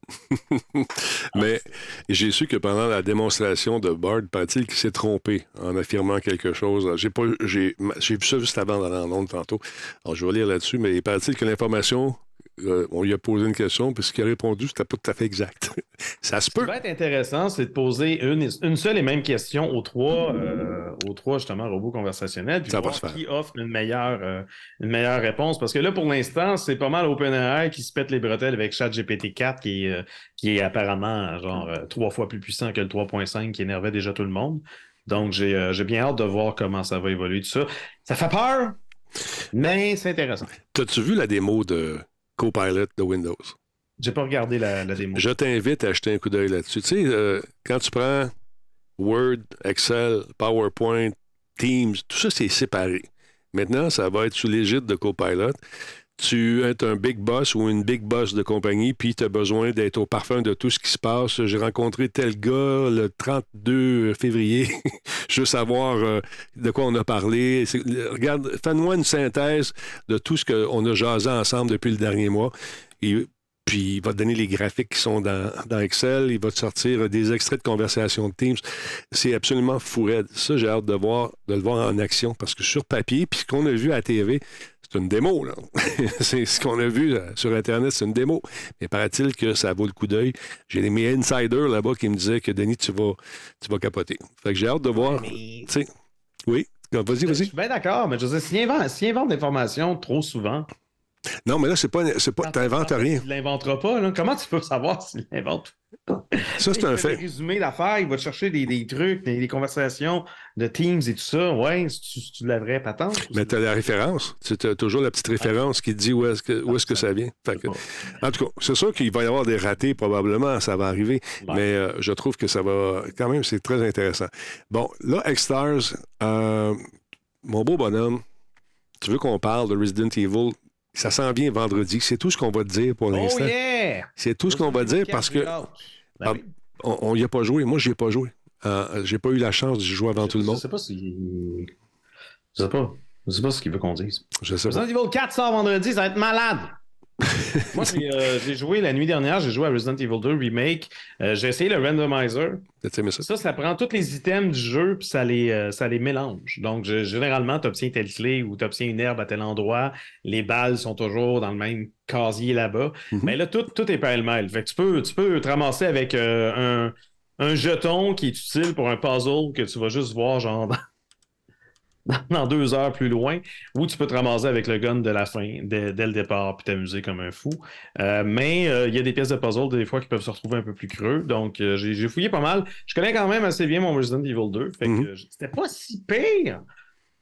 Mais j'ai su que pendant la démonstration de Bard, paraît-il qu'il s'est trompé en affirmant quelque chose. J'ai pas, j'ai, j'ai vu ça juste avant d'aller en onde tantôt. Alors, je vais lire là-dessus, mais paraît-il que l'information, euh, on lui a posé une question, puis ce qu'il a répondu, c'était pas tout à fait exact. ça se
Ce qui
peut.
va être intéressant, c'est de poser une, une seule et même question aux trois, euh, aux trois justement robots conversationnels, puis
Ça va
voir
se faire.
qui offre une meilleure, euh, une meilleure réponse. Parce que là, pour l'instant, c'est pas mal OpenAI qui se pète les bretelles avec ChatGPT 4, qui est, qui est apparemment genre trois fois plus puissant que le 3.5 qui énervait déjà tout le monde. Donc, j'ai j'ai bien hâte de voir comment ça va évoluer tout ça. Ça fait peur, mais c'est intéressant.
T'as-tu vu la démo de Copilot de Windows?
J'ai pas regardé la, la démo.
Je t'invite à jeter un coup d'œil là-dessus. Tu sais, euh, quand tu prends Word, Excel, PowerPoint, Teams, tout ça, c'est séparé. Maintenant, ça va être sous l'égide de Copilot. Tu es un big boss ou une big boss de compagnie, puis tu as besoin d'être au parfum de tout ce qui se passe. J'ai rencontré tel gars le 32 février. Je veux savoir euh, de quoi on a parlé. Regarde, fais-moi une synthèse de tout ce qu'on a jasé ensemble depuis le dernier mois. Puis il va te donner les graphiques qui sont dans, Excel. Il va te sortir des extraits de conversation de Teams. C'est absolument fou raide. Ça, j'ai hâte de, voir, de le voir en action parce que sur papier, puis ce qu'on a vu à TV, c'est une démo. là. c'est ce qu'on a vu euh, sur Internet, c'est une démo. Mais paraît-il que ça vaut le coup d'œil. J'ai mes insiders là-bas qui me disaient que Denis, tu vas, tu vas capoter. Fait que j'ai hâte de voir.
Mais-
oui, vas-y,
Je
vas-y.
suis bien d'accord, mais je veux dire, s'il invente, s'il invente l'information trop souvent,
Non, mais là, c'est pas, c'est pas, t'inventes rien.
Il l'inventera pas. Là. Comment tu peux savoir s'il l'invente?
Ça, c'est
Il
un
fait
fait.
des résumés d'affaires, il va te chercher des, des trucs, des, des conversations de Teams et tout ça. Ouais, c'est-tu de la vraie patente?
Mais
c'est-
tu as la référence. Tu as toujours la petite référence qui te dit où est-ce que, où est-ce que ça vient. Que- en tout cas, c'est sûr qu'il va y avoir des ratés, probablement, ça va arriver.
Ouais.
Mais euh, je trouve que ça va. Quand même, c'est très intéressant. Bon, là, X-Stars, euh, mon beau bonhomme, tu veux qu'on parle de Resident Evil? Ça s'en vient vendredi. C'est tout ce qu'on va te dire pour
Oh
l'instant.
yeah!
C'est tout ce qu'on va dire parce que
Ben
Ah,
oui.
on n'y a pas joué. Moi, je n'y ai pas joué. Euh, j'ai pas eu la chance de jouer avant tout le
Je
monde.
sais pas si. Je sais pas. Je sais pas ce qu'il veut qu'on dise.
Je sais pas.
Resident Evil 4 sort vendredi, ça va être malade! Moi, j'ai euh, j'ai joué la nuit dernière, j'ai joué à Resident Evil 2 Remake. Euh, j'ai essayé le randomizer.
Ça?
Ça, ça prend tous les items du jeu puis ça les, euh, ça les mélange. Donc, je- généralement, tu obtiens telle clé ou tu obtiens une herbe à tel endroit. Les balles sont toujours dans le même casier là-bas.
Mhm.
Mais là, tout, tout est pêle-mêle. Fait que tu peux, tu peux te ramasser avec un, un jeton qui est utile pour un puzzle que tu vas juste voir genre dans, deux heures plus loin, ou tu peux te ramasser avec le gun de la fin dès, dès le départ puis t'amuser comme un fou. Euh, mais euh, il y a des pièces de puzzle des fois qui peuvent se retrouver un peu plus creux. Donc euh, j'ai fouillé pas mal. Je connais quand même assez bien mon Resident Evil 2. Fait que
Mhm.
euh, c'était pas si pire.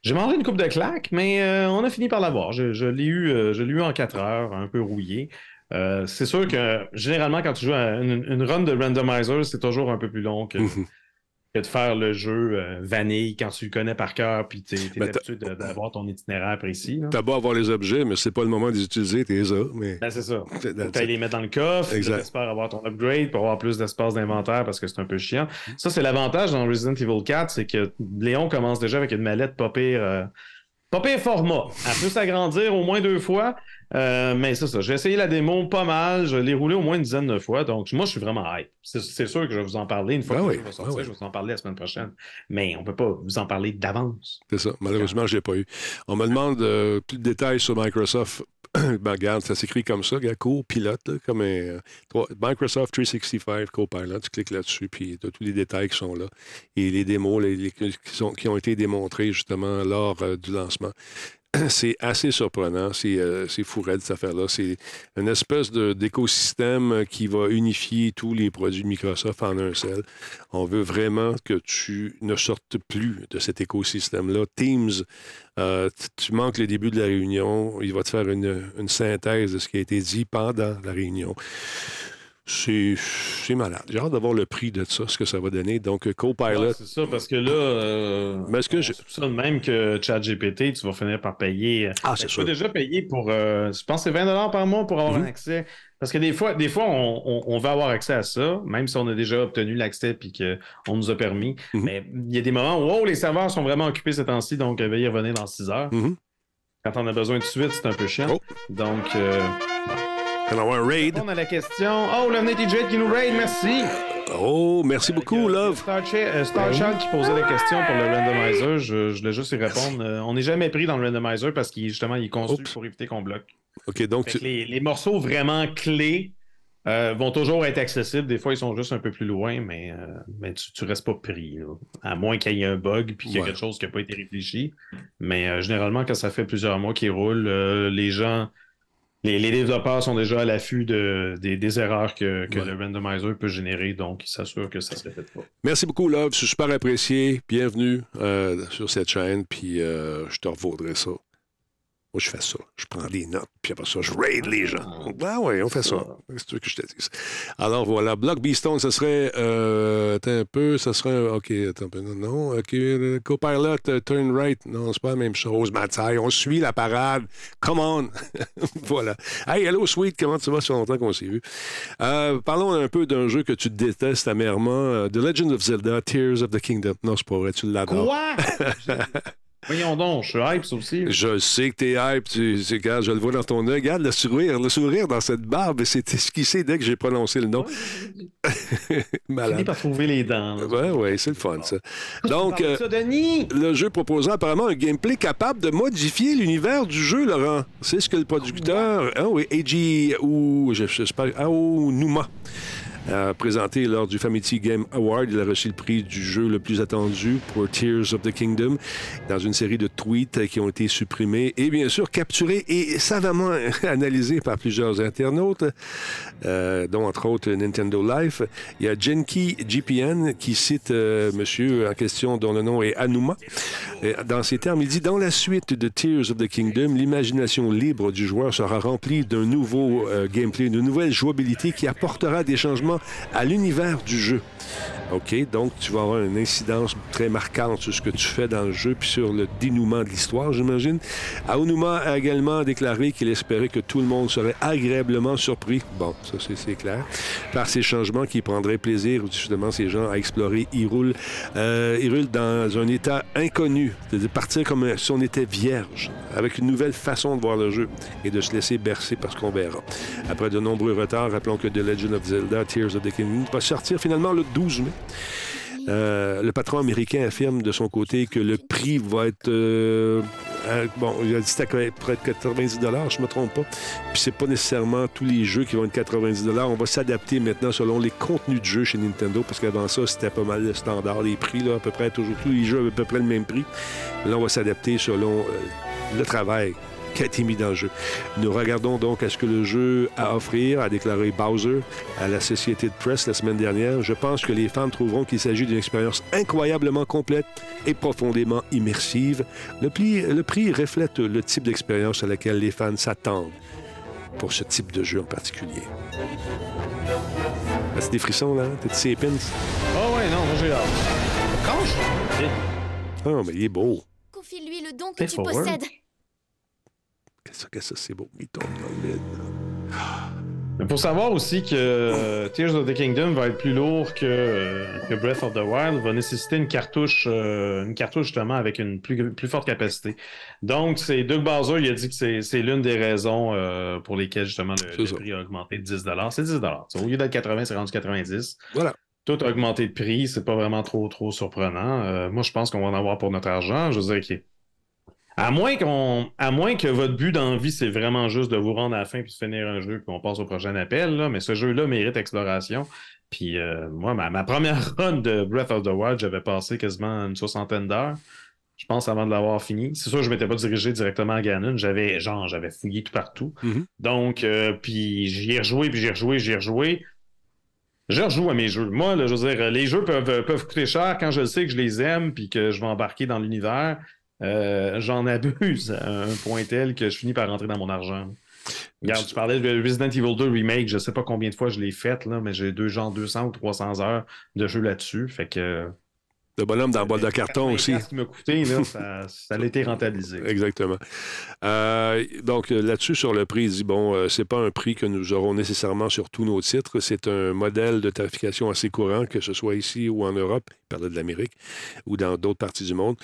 J'ai mangé une coupe de claques, mais on a fini par l'avoir. Je, je l'ai eu, je eu en quatre heures, un peu rouillé. C'est sûr que généralement, quand tu joues à une, une run de randomizer, c'est toujours un peu plus long que,
Mhm.
Que de faire le jeu euh, vanille quand tu le connais par cœur puis tu es,
Ben,
habitué d'avoir ton itinéraire précis.
T'as beau avoir les objets, mais c'est pas le moment de les utiliser, t'es là. Mais...
Ben, c'est ça. T'ailles les mettre dans le coffre. J'espère avoir ton upgrade pour avoir plus d'espace d'inventaire parce que c'est un peu chiant. Ça, c'est l'avantage dans Resident Evil 4, c'est que Léon commence déjà avec une mallette pas pire, euh, pas pire format. Elle peut s'agrandir au moins deux fois. Euh, mais c'est ça. J'ai essayé la démo pas mal. Je l'ai roulé au moins une dizaine de fois. Donc, moi, je suis vraiment hype. C'est sûr que je vais vous en parler une fois
Ben
que
oui,
va sortir.
ben oui.
Je vais vous en parler la semaine prochaine. Mais on peut pas vous en parler d'avance.
C'est ça. Malheureusement, je l'ai pas eu. On me demande euh, plus de détails sur Microsoft. ben, regarde, ça s'écrit comme ça, co-pilote, comme un euh, Microsoft 365 Copilot. Tu cliques là-dessus, puis tu as tous les détails qui sont là. Et les démos les- les- qui, sont- qui ont été démontrés justement lors du lancement. C'est assez surprenant, c'est euh, c'est fou raide, cette affaire-là. C'est une espèce d'écosystème qui va unifier tous les produits de Microsoft en un seul. On veut vraiment que tu ne sortes plus de cet écosystème-là. Teams, euh, tu- manques le début de la réunion, il va te faire une synthèse de ce qui a été dit pendant la réunion. C'est malade. J'ai hâte d'avoir le prix de ça, ce que ça va donner. Donc, Copilot,
Ouais, c'est ça, parce que là, euh,
Mais est-ce que
on
je-
soupçonne même que ChatGPT, tu vas finir par payer.
Ah,
ben,
c'est
tu
sûr.
peux déjà payer pour, euh, je pense que c'est 20 par mois pour avoir
Mhm.
un accès. Parce que des fois, des fois on, on- on veut avoir accès à ça, même si on a déjà obtenu l'accès et qu'on nous a permis.
Mhm.
Mais il y a des moments où oh, les serveurs sont vraiment occupés ces temps-ci, donc euh, veuillez revenir dans 6 heures.
Mhm.
Quand on a besoin de suite, c'est un peu chiant.
Oh.
Donc, euh,
on va avoir un raid?
on a la question. Oh, le TJ qui nous raid, merci.
Oh, merci beaucoup, Love.
Star, euh, Star Child qui posait la question pour le randomizer. Je, je voulais juste y répondre. Euh, on n'est jamais pris dans le randomizer parce qu'il justement il est conçu
Oups.
pour éviter qu'on bloque.
OK, donc, tu-
les, les morceaux vraiment clés euh, vont toujours être accessibles. Des fois, ils sont juste un peu plus loin, mais, euh, mais tu, tu restes pas pris. là. À moins qu'il y ait un bug puis qu'il y ait
Ouais.
quelque chose qui n'a pas été réfléchi. Mais euh, généralement, quand ça fait plusieurs mois qu'ils roulent, euh, les gens. Les, les développeurs sont déjà à l'affût de, des, des erreurs que, que
Ouais.
le randomizer peut générer, donc ils s'assurent que ça se répète pas.
merci beaucoup, Love. C'est super apprécié. Bienvenue euh, sur cette chaîne, puis euh, je te revaudrai ça Moi, je fais ça. Je prends des notes, puis après ça, je raid les gens. Ah ouais, on fait ça. Que tu veux que je te dise? Alors voilà, Block Beastone, ce serait. Euh, attends un peu, ce serait. OK, attends un peu. Non, non. OK, Copilot, euh, Turn Right. Non, c'est pas la même chose. Matai, on suit la parade. Come on. voilà. Hey, hello, sweet. Comment tu vas? Ça fait longtemps qu'on s'est vu. Euh, parlons un peu d'un jeu que tu détestes amèrement. The Legend of Zelda, Tears of the Kingdom. Non, c'est pas vrai, tu l'adores.
Quoi? Voyons donc, je suis hype, ça aussi.
Je sais que t'es hype, tu, tu- regarde, je le vois dans ton œil. Regarde le sourire, le sourire dans cette barbe, c'est esquissé dès que j'ai prononcé le nom.
Fini
Malade.
par trouver les dents. là.
Ouais, ouais, c'est le fun, ça. Donc,
Parle
euh,
ça, Denis!
le jeu proposant apparemment un gameplay capable de modifier l'univers du jeu, Laurent. C'est ce que le producteur, ah oui, Eiji ou je, je sais pas, Aonuma a présenté lors du Famity Game Award. Il a reçu le prix du jeu le plus attendu pour Tears of the Kingdom dans une série de tweets qui ont été supprimés et bien sûr capturés et savamment analysés par plusieurs internautes, euh, dont entre autres Nintendo Life. Il y a Genki GPN qui cite euh, monsieur en question dont le nom est Anuma. Dans ces termes, il dit Dans la suite de Tears of the Kingdom, l'imagination libre du joueur sera remplie d'un nouveau euh, gameplay, d'une nouvelle jouabilité qui apportera des changements à l'univers du jeu. OK, donc tu vas avoir une incidence très marquante sur ce que tu fais dans le jeu puis sur le dénouement de l'histoire, j'imagine. Aonuma a également déclaré qu'il espérait que tout le monde serait agréablement surpris. Bon, ça c'est- clair. Par ces changements qui prendraient plaisir, justement, ces gens à explorer Hyrule. Euh, Hyrule dans un état inconnu, c'est-à-dire partir comme si on était vierge, avec une nouvelle façon de voir le jeu et de se laisser bercer par ce qu'on verra. Après de nombreux retards, rappelons que The Legend of Zelda Of the va sortir finalement le 12 mai. Euh, le patron américain affirme de son côté que le prix va être. euh, bon, il a dit c'était près de 90 je ne me trompe pas. Puis c'est pas nécessairement tous les jeux qui vont être 90 On va s'adapter maintenant selon les contenus de jeu chez Nintendo, parce qu'avant ça, c'était pas mal le standard. Les prix, là, à peu près, toujours tous les jeux avaient à peu près le même prix. Là, on va s'adapter selon euh, le travail qui a été mis dans le jeu. Nous regardons donc à ce que le jeu a à offrir, a déclaré Bowser à la Société de Press la semaine dernière. Je pense que les fans trouveront qu'il s'agit d'une expérience incroyablement complète et profondément immersive. Le prix, le prix reflète le type d'expérience à laquelle les fans s'attendent pour ce type de jeu en particulier. As-tu des frissons, là? T'as-tu ces pins?
Oh ouais, non, moi j'ai hâte. Quand? Je...
Ah, mais il est beau.
Confie-lui le don que tu
forward.
possèdes.
Qu'est-ce que ça, c'est beau? Il tombe dans le vide.
Mais pour savoir aussi que euh, Tears of the Kingdom va être plus lourd que, euh, que Breath of the Wild, va nécessiter une cartouche, euh, une cartouche justement avec une plus, plus forte capacité. Donc, c'est Doug Bowser, il a dit que c'est l'une des raisons euh, pour lesquelles justement le, prix a augmenté de 10 C'est 10 Au lieu d'être 80, c'est rendu 90.
Voilà.
Tout a augmenté de prix, c'est pas vraiment trop trop surprenant. Euh, moi, je pense qu'on va en avoir pour notre argent. Je veux dire. À moins, qu'on, à moins que votre but dans la vie, c'est vraiment juste de vous rendre à la fin puis de finir un jeu, puis on passe au prochain appel, là, mais ce jeu-là mérite exploration. Puis euh, moi, ma, ma première run de Breath of the Wild, j'avais passé quasiment une soixantaine d'heures. Je pense avant de l'avoir fini. C'est sûr je ne m'étais pas dirigé directement à Ganon. J'avais, genre, j'avais fouillé tout partout.
Mhm.
Donc, euh, puis j'y ai rejoué, puis j'y ai rejoué, j'y ai rejoué. Je rejoue à mes jeux. Moi, là, je veux dire, les jeux peuvent, peuvent coûter cher quand je sais que je les aime puis que je vais embarquer dans l'univers. Euh, J'en abuse à un point tel que je finis par rentrer dans mon argent. Regarde, tu parlais de Resident Evil 2 Remake, je sais pas combien de fois je l'ai fait, là, mais j'ai deux genre 200 ou 300 heures de jeu là-dessus. Fait que.
Le bonhomme dans le bol de carton aussi.
Ce qui m'a coûté, là, ça, ça a été rentabilisé.
Exactement. Euh, donc là-dessus, sur le prix, il dit bon, euh, c'est pas un prix que nous aurons nécessairement sur tous nos titres. C'est un modèle de tarification assez courant, que ce soit ici ou en Europe, il parlait de l'Amérique, ou dans d'autres parties du monde,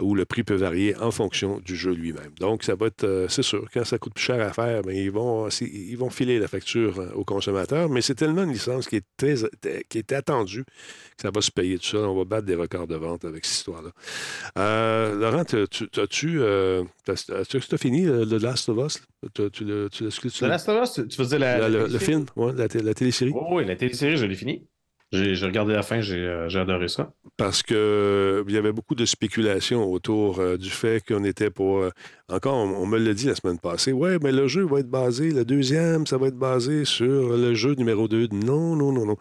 où le prix peut varier en fonction du jeu lui-même. Donc, ça va être, euh, c'est sûr, quand ça coûte plus cher à faire, ben, ils, vont, ils vont filer la facture euh, aux consommateurs, mais c'est tellement une licence qui est, très, qui est attendue que ça va se payer tout ça. On va battre des records de vente avec cette histoire-là. Euh, Laurent, as-tu euh, as fini The Last of Us? Tu, tu, le- tu,
Last of Us, tu- faisais la.
la-
la
le, le film, ouais, la, té- la télésérie?
Oh, oui, la télésérie, je l'ai fini. J'ai regardé la fin, j'ai euh, j'ai adoré ça.
Parce que euh, il y avait beaucoup de spéculation autour euh, du fait qu'on était pour. euh, encore, on, on me l'a dit la semaine passée. Ouais, mais le jeu va être basé, le deuxième, ça va être basé sur le jeu numéro 2. Non, non, non, non.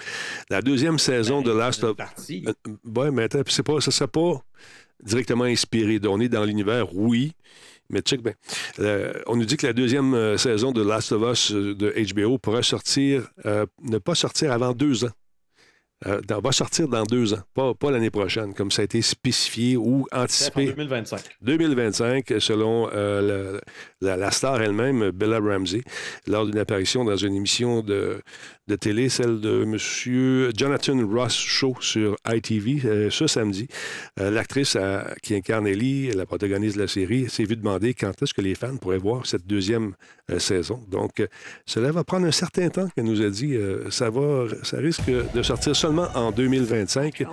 La deuxième saison de Last of
Partie.
Euh, Ouais, mais attends, c'est pas, ça serait pas directement inspiré. On est dans l'univers, oui, Mais check bien. Euh, on nous dit que la deuxième euh, saison de Last of Us euh, de HBO pourrait sortir, euh, ne pas sortir avant deux ans. Euh, dans- va sortir dans deux ans, pas, pas l'année prochaine, comme ça a été spécifié ou
en
anticipé.
2025.
2025, selon euh, la star elle-même, Bella Ramsey, lors d'une apparition dans une émission de, de télé, celle de M. Jonathan Ross Show sur ITV, euh, ce samedi. Euh, L'actrice euh, qui incarne Ellie, la protagoniste de la série, s'est vue demander quand est-ce que les fans pourraient voir cette deuxième saison. Donc, cela va prendre un certain temps, qu'elle nous a dit. Ça, va, ça risque de sortir seulement en 2025.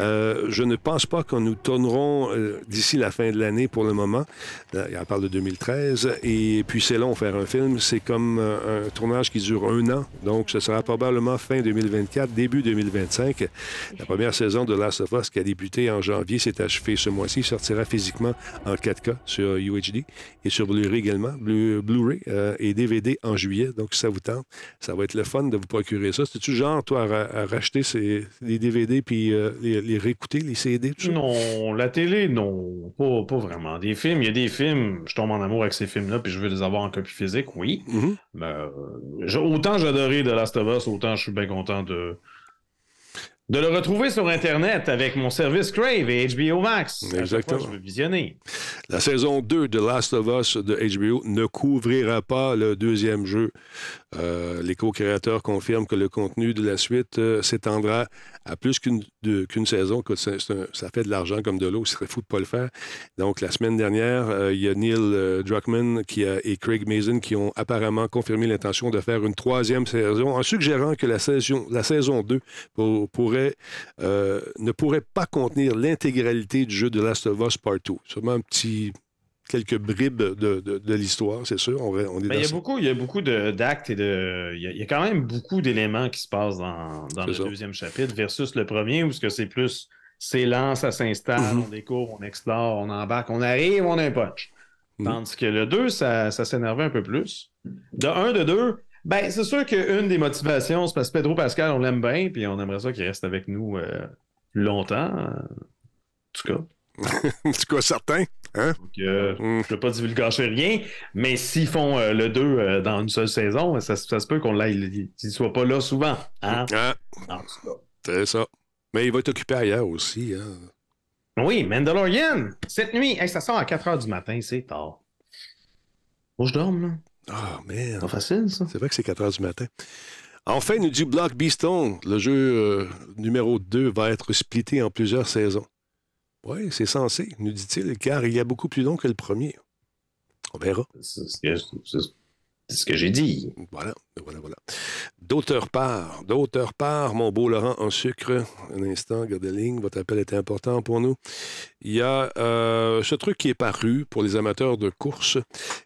Euh, je ne pense pas que nous tournerons d'ici la fin de l'année pour le moment. Il en parle de 2013. Et puis c'est long faire un film. C'est comme un tournage qui dure un an. Donc sera probablement fin 2024, début 2025. La première saison de Last of Us qui a débuté en janvier s'est achevée ce mois-ci. Sortira physiquement en 4K sur UHD et sur Blu-ray également. Blu- Blu-ray euh, et DVD en juillet. Donc si ça vous tente, ça va être le fun de vous procurer ça. C'est-tu genre, toi, à, ra- à racheter ces, les DVD puis euh, les, les réécouter, les CD, tout ça?
Non, la télé, non. Pas, pas vraiment. Des films, il y a des films, je tombe en amour avec ces films-là, puis je veux les avoir en copie physique, oui.
Mhm.
Mais, euh, autant j'adorais The Last of Us, autant je suis bien content de, de le retrouver sur Internet avec mon service Crave et HBO Max.
Exactement.
fois, je veux visionner.
La saison 2 de Last of Us de HBO ne couvrira pas le deuxième jeu. Euh, les co-créateurs confirment que le contenu de la suite euh, s'étendra à plus qu'une saison. Un- ça fait de l'argent comme de l'eau. Ce serait fou de pas le faire. Donc, la semaine dernière, euh, il y a Neil Druckmann et Craig Mason qui ont apparemment confirmé l'intention de faire une troisième saison en suggérant que la saison, la saison 2 pour- pourrait, euh, ne pourrait pas contenir l'intégralité du jeu de Last of Us Part 2. Sûrement un petit quelques bribes de, de- de l'histoire, c'est sûr. On, va- on est
Mais
dans
il y a beaucoup, il y a beaucoup d'actes et de. Il y, a, il y a quand même beaucoup d'éléments qui se passent dans, dans le
ça.
deuxième chapitre versus le premier, où ce que c'est plus c'est lent, ça s'installe,
Mhm.
on découvre, on explore, on embarque, on arrive, on a un punch.
Mhm.
Tandis que le 2, ça, ça s'énervait un peu plus. De 1, de 2, ben c'est sûr qu'une des motivations, c'est parce que Pedro Pascal, on l'aime bien, puis on aimerait ça qu'il reste avec nous euh, longtemps. En tout cas.
En tout cas, certain. Hein?
Donc, euh,
Mm.
je ne veux pas divulgacher rien, mais s'ils font euh, le 2 euh, dans une seule saison, ça, se- ça se peut qu'on l'aille, qu'il ne soit pas là souvent. Hein?
Ah, c'est ça. Mais il va être occupé ailleurs aussi. Hein?
Oui, Mandalorian, cette nuit, hey, ça sort à 4 h du matin, c'est tard. Faut que je dorme, là.
Ah, merde.
Pas facile, ça.
C'est vrai que c'est 4 heures du matin. Enfin, nous dit Block Beastone, le jeu euh, numéro 2 va être splitté en plusieurs saisons. Oui, c'est censé, nous dit-il, car il y a beaucoup plus long que le premier. On verra.
C'est ce que, j'ai dit.
Voilà, voilà, voilà. D'auteur part, d'auteur part, mon beau Laurent en sucre. Un instant, gardez la ligne, votre appel est important pour nous. Il y a euh, ce truc qui est paru pour les amateurs de course.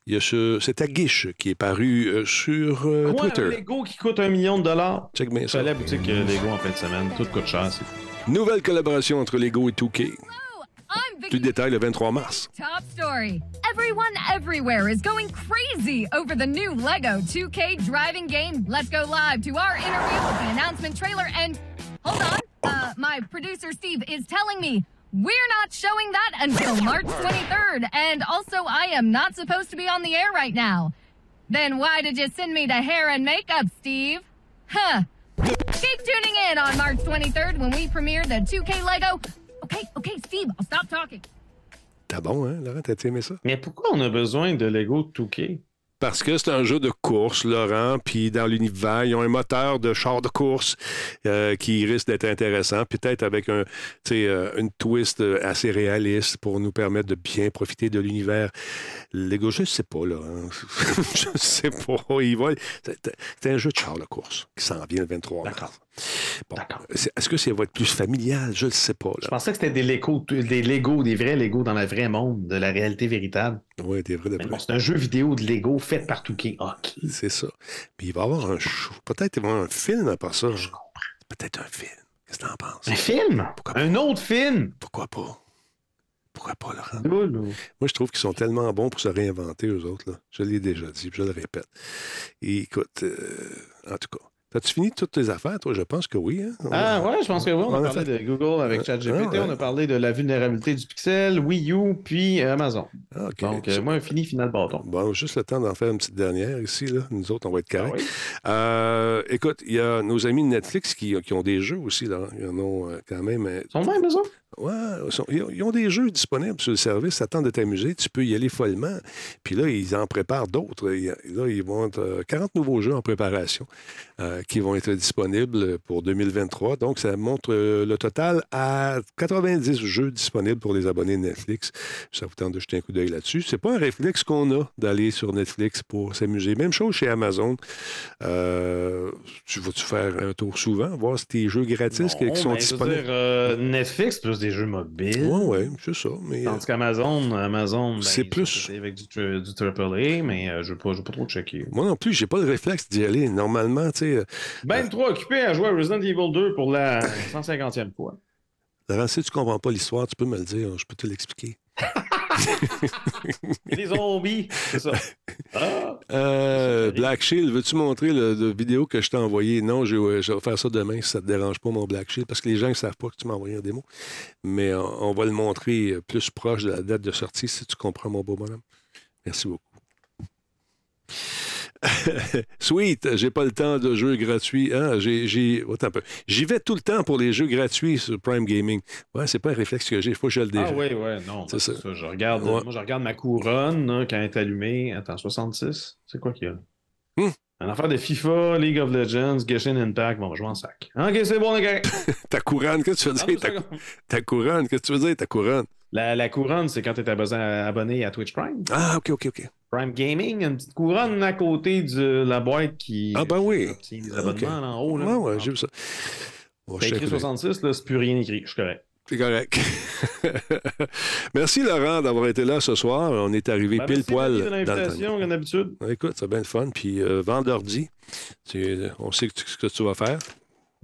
Il y a ce, cet aguiche qui est paru euh, sur euh,
Quoi, un
Twitter.
Lego qui coûte un million de dollars?
Check bien ça.
la boutique Lego en fin de semaine. Tout coûte cher, c'est fou.
Nouvelle collaboration entre Lego et 2K.
I'm
Plus de détails le 23 mars.
Top story. Everyone everywhere is going crazy over the new Lego 2K driving game. Let's go live to our interview with the announcement trailer. And hold on, uh, my producer Steve is telling me we're not showing that until March 23rd. And also, I am not supposed to be on the air right now. Then why did you send me the hair and makeup, Steve? Huh. Keep tuning in on March 23rd when we premiere the 2K Lego. Okay, okay, Steve, I'll stop talking.
T'as bon, hein, Laurent? T'as aimé ça?
Mais pourquoi on a besoin de Lego de 2K?
Parce que c'est un jeu de course, Laurent, puis dans l'univers, ils ont un moteur de char de course euh, qui risque d'être intéressant, peut-être avec un, euh, une twist euh, assez réaliste pour nous permettre de bien profiter de l'univers. Lego, je sais pas, Laurent. je sais pas. Il va... C'est c'est un jeu de char de course qui s'en vient le 23 mars.
D'accord.
Bon, c'est- Est-ce que ça va être plus familial? Je ne sais pas.
Je pensais que c'était des Lego, des Lego, des vrais Lego dans le vrai monde, de la réalité véritable.
Oui, t'es vrai de
Mais
vrai.
bon, c'est un jeu vidéo de Lego fait par 2K. Ok.
C'est ça. Puis il va y avoir un show. Peut-être il va y avoir un film à part ça.
Je comprends.
Peut-être un film. Qu'est-ce que t'en penses?
Un film?
Pourquoi pas?
Un autre film?
Pourquoi pas? Pourquoi pas, Laurent?
Là.
Moi, je trouve qu'ils sont tellement bons pour se réinventer, eux autres. Là. Je l'ai déjà dit, puis je le répète. Et écoute, euh, en tout cas, T'as-tu fini toutes tes affaires, toi? Je pense que oui. Hein?
Ah ouais, je pense que oui. On,
On
a
a
parlé de Google avec ChatGPT,
Ah, ouais.
on a parlé de la vulnérabilité du Pixel, Wii U, puis euh, Amazon.
Ah.
Donc, euh, moi, un fini, final, bâton.
Bon, juste le temps d'en faire une petite dernière ici. Là. Nous autres, on va être
Ah oui.
Euh, écoute, il y a nos amis de Netflix qui, qui ont des jeux aussi. Là. Ils en ont euh, quand même.
Ils sont même, autres?
Ouais, ils, ont, des jeux disponibles sur le service. Attends de t'amuser. Tu peux y aller follement. Puis là, ils en préparent d'autres. Là, ils vont être euh, 40 nouveaux jeux en préparation euh, qui vont être disponibles pour 2023. Donc, ça montre euh, le total à 90 jeux disponibles pour les abonnés de Netflix. Ça vous tente de jeter un coup d'œil là-dessus. C'est pas un réflexe qu'on a d'aller sur Netflix pour s'amuser. Même chose chez Amazon. Euh, tu vas-tu faire un tour souvent, voir si tes jeux gratis qui,
Non,
qui sont
veux
disponibles?
dire, euh, Netflix plus des jeux mobiles.
Oui, oui, c'est ça. Mais, euh,
Tandis qu'Amazon, Amazon, ben,
C'est plus-
avec du, du AAA, mais euh, je ne veux, pas- je veux pas trop checker.
Moi non plus, j'ai pas le réflexe d'y aller. Normalement, tu sais, euh,
Ben trop occupé à jouer à Resident Evil 2 pour la 150e fois.
Laurent, si tu comprends pas l'histoire, tu peux me le dire, je peux te l'expliquer.
Les zombies, c'est ça. Ah,
Euh, Black Shield, veux-tu montrer le vidéo que je t'ai envoyé? Non, je, ouais, je vais faire ça demain si ça te dérange pas, mon Black Shield, parce que les gens ne savent pas que tu m'as envoyé un démo. Mais euh, on va le montrer euh, plus proche de la date de sortie, si tu comprends, mon beau bonhomme. Merci beaucoup. Sweet, j'ai pas le temps de jeux gratuits. Hein? J'ai, j'ai... Attends un peu. J'y vais tout le temps pour les jeux gratuits sur Prime Gaming. Ouais, c'est pas un réflexe que j'ai. Il faut que je le dise.
ah oui, oui, non.
C'est
C'est
ça.
ça. Je regarde,
Ouais.
Moi, je regarde ma couronne là, quand elle est allumée. Attends, 66? C'est quoi qu'il y a?
Hmm.
Un affaire de FIFA, League of Legends, Genshin Impact. Bon, on va jouer en sac. Ok, c'est bon, les gars.
Ta couronne, qu'est-ce que tu veux dire? Ta, ta couronne, qu'est-ce que tu veux dire, ta couronne?
La, la couronne, c'est quand tu es abonné à Twitch Prime.
Ah, OK, OK, OK.
Prime Gaming, une petite couronne à côté de la boîte qui
Ah, ben oui.
abonnements en haut. Là.
Ouais, ouais, j'ai vu ça.
T'as écrit
coup d'œil.
66, là, c'est plus rien écrit. Je suis correct.
C'est correct. Merci, Laurent, d'avoir été là ce soir. On est arrivé
Ben,
pile
merci,
poil
David, de l'invitation, comme d'habitude.
Écoute, c'est bien le fun. Puis euh, vendredi, tu- on sait ce que tu vas faire.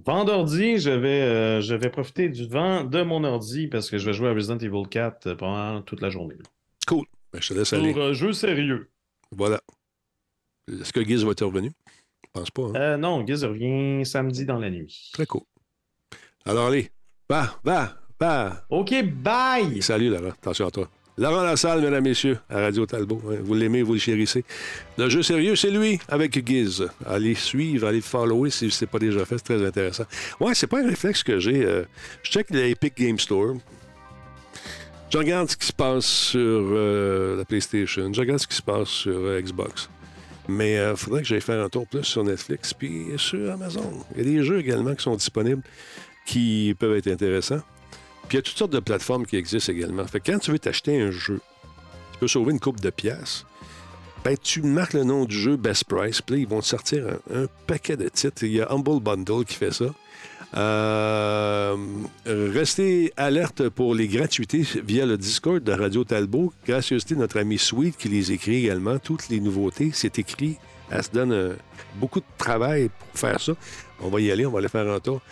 Vendredi, je vais, euh, je vais profiter du vent de mon ordi parce que je vais jouer à Resident Evil 4 euh, pendant toute la journée.
Cool. Ben, je te laisse aller.
Pour euh, jeu sérieux.
Voilà. Est-ce que Giz va être revenu? Je pense pas. hein?
Euh, non, Giz revient samedi dans la nuit.
Très cool. Alors, allez. Va, va, va.
OK, bye!
Salut, Laurent. Attention à toi. Laurent Lassalle, mesdames, messieurs, à Radio Talbot. hein. Vous l'aimez, vous le chérissez. Le jeu sérieux, c'est lui, avec Giz. Allez suivre, allez le follower si ce n'est pas déjà fait. C'est très intéressant. Ouais, c'est pas un réflexe que j'ai. euh, je check l'Epic Game Store. Je regarde ce qui se passe sur euh, la PlayStation. Je regarde ce qui se passe sur euh, Xbox. Mais il faudrait que j'aille faire un tour plus sur Netflix puis sur Amazon. Il y a des jeux également qui sont disponibles qui peuvent être intéressants. Puis il y a toutes sortes de plateformes qui existent également. Fait que quand tu veux t'acheter un jeu, tu peux sauver une coupe de pièces. Ben, tu marques le nom du jeu Best Price, puis ils vont te sortir un, un paquet de titres. Il y a Humble Bundle qui fait ça. Euh, restez alerte pour les gratuités via le Discord de Radio Talbot. Gracieuseté notre ami Sweet qui les écrit également. Toutes les nouveautés, c'est écrit. Elle se donne euh, beaucoup de travail pour faire ça. On va y aller, on va aller faire un tour.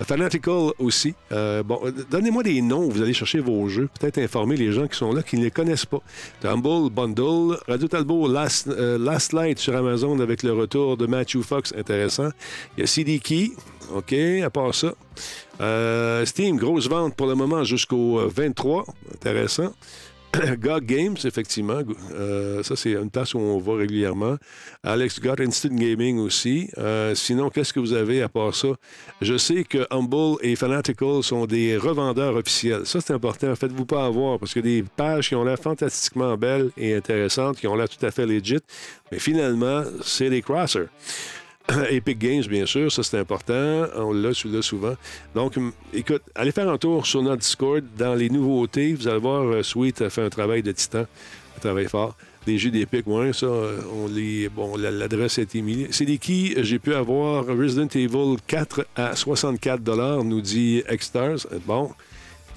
Fanatical aussi. Euh, bon, donnez-moi des noms, vous allez chercher vos jeux. Peut-être informer les gens qui sont là, qui ne les connaissent pas. Humble Bundle, Radio Talbot, Last, Last Light sur Amazon avec le retour de Matthew Fox, intéressant. Il y a CD Key, OK, à part ça. Euh, Steam, grosse vente pour le moment jusqu'au euh, 23, intéressant. GOG Games, effectivement. Euh, ça, c'est une place où on va régulièrement. Alex Gott, Instant Gaming aussi. Euh, sinon, qu'est-ce que vous avez à part ça? Je sais que Humble et Fanatical sont des revendeurs officiels. Ça, c'est important. Faites-vous pas avoir parce a des pages qui ont l'air fantastiquement belles et intéressantes, qui ont l'air tout à fait legit. Mais finalement, c'est des crossers. Epic Games, bien sûr, ça c'est important. On l'a souvent. Donc, écoute, allez faire un tour sur notre Discord. Dans les nouveautés, vous allez voir, euh, Sweet a fait un travail de titan, un travail fort. Les jeux d'Epic, ouais, ça, euh, on les. Bon, la- l'adresse a été. C'est des qui j'ai pu avoir Resident Evil 4 à 64 nous dit. Euh, Bon.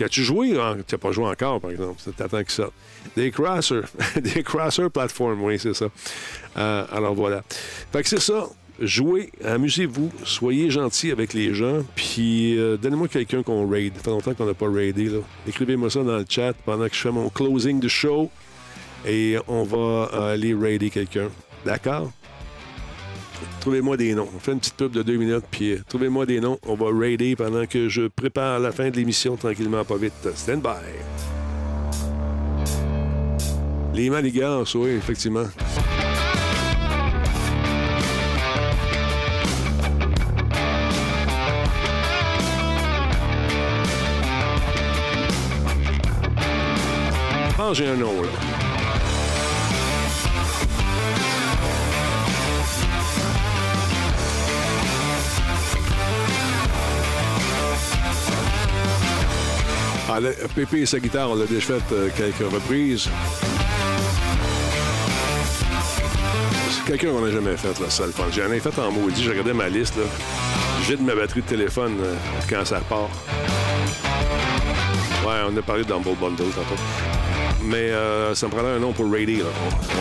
As-tu joué? Tu n'as pas joué encore, par exemple? Ça t'attend que ça. Des Crosser. des Crosser Platform, oui, c'est ça. Euh, alors voilà. Fait que c'est ça. Jouez, amusez-vous, soyez gentils avec les gens, puis euh, donnez-moi quelqu'un qu'on raid. Ça fait longtemps qu'on n'a pas raidé. là. Écrivez-moi ça dans le chat pendant que je fais mon closing de show et on va aller raider quelqu'un. D'accord? trouvez-moi des noms. On fait une petite pub de deux minutes, puis euh, trouvez-moi des noms. On va raider pendant que je prépare la fin de l'émission tranquillement, pas vite. Stand by. Les manigances, oui, effectivement. J'ai un nom, là. Ah, le- Pépé et sa guitare, on l'a déjà fait euh, quelques reprises. C'est quelqu'un qu'on n'a jamais fait, là, ça le fun. J'en ai fait en maudit, j'ai regardé ma liste. J'ai de ma batterie de téléphone euh, quand ça repart. Ouais, on a parlé de Humble Bundle tantôt. Mais euh, ça me prendrait un nom pour Rady, là.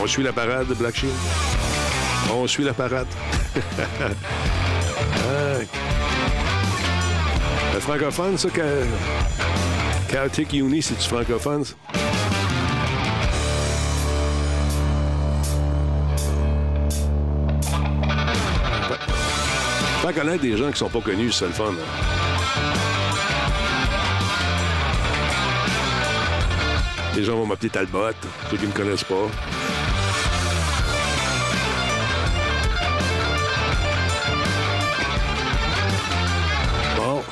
On, suit la parade de Black Shield? On suit la parade. Le francophone, ça. Chaotic Uni, c'est-tu francophone? ça? Faire connaître des gens qui sont pas connus, c'est le fun. hein. Les gens vont m'appeler Talbot, ceux qui ne me connaissent pas. Bon.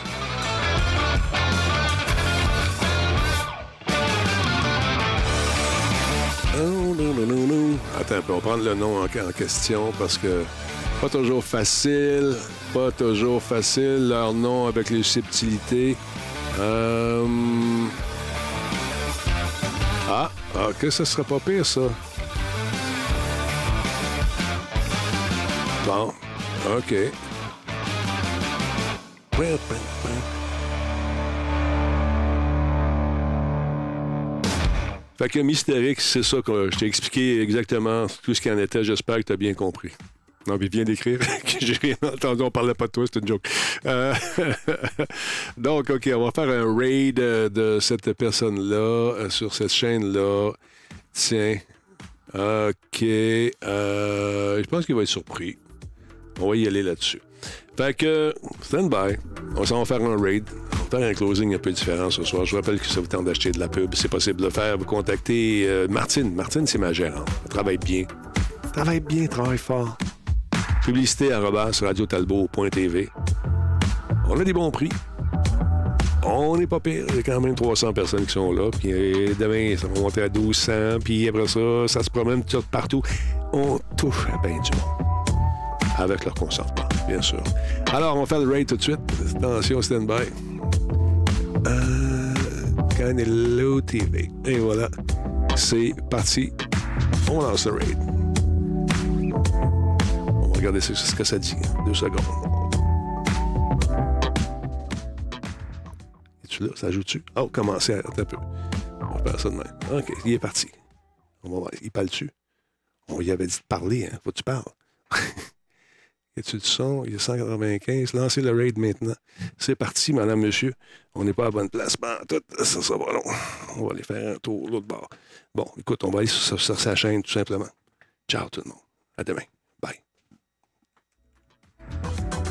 Attends, on va prendre le nom en, en question parce que pas toujours facile, pas toujours facile, leur nom avec les subtilités. Euh... Ah, que ce serait pas pire, ça. Bon, OK. Fait que Mystérix, c'est ça que je t'ai expliqué exactement tout ce qu'il en était. J'espère que tu as bien compris. Non, mais viens d'écrire j'ai rien entendu. On parlait pas de toi, c'est une joke. Euh, Donc, OK, on va faire un raid euh, de cette personne-là euh, sur cette chaîne-là. Tiens. OK. je pense qu'il va être surpris. On va y aller là-dessus. Fait que, stand by. On s'en va faire un raid. On va faire un closing un peu différent ce soir. Je vous rappelle que ça vous tente d'acheter de la pub. C'est possible de le faire. Vous contactez Martine. Martine, c'est ma gérante. Elle travaille bien. Travaille bien, travaille fort. Publicité arobase radiotalbot.tv. On a des bons prix. On n'est pas pire. Il y a quand même 300 personnes qui sont là. Puis euh, demain, ça va monter à 1200. Puis après ça, ça se promène tout partout. On touche à bien du monde. Avec leur consentement, bien sûr. Alors, on va faire le raid tout de suite. Attention, stand-by. Euh, Canelo TV. Et voilà. C'est parti. On lance le raid. Regarder ce, que ça dit. Deux secondes. Es-tu là? Ça joue-tu? Oh, commencez. Attends un peu. On va faire ça de même. OK, il est parti. On va voir. Il parle-tu? On y avait dit de parler, hein? Faut que tu parles. Y a-tu du son? Il a 195. Lancez le raid maintenant. C'est parti, madame, monsieur. On n'est pas à bonne place. Tout, ça, ça va long. On va aller faire un tour l'autre bord. Bon, écoute, on va aller sur sa chaîne, tout simplement. Ciao, tout le monde. À demain. Thank you.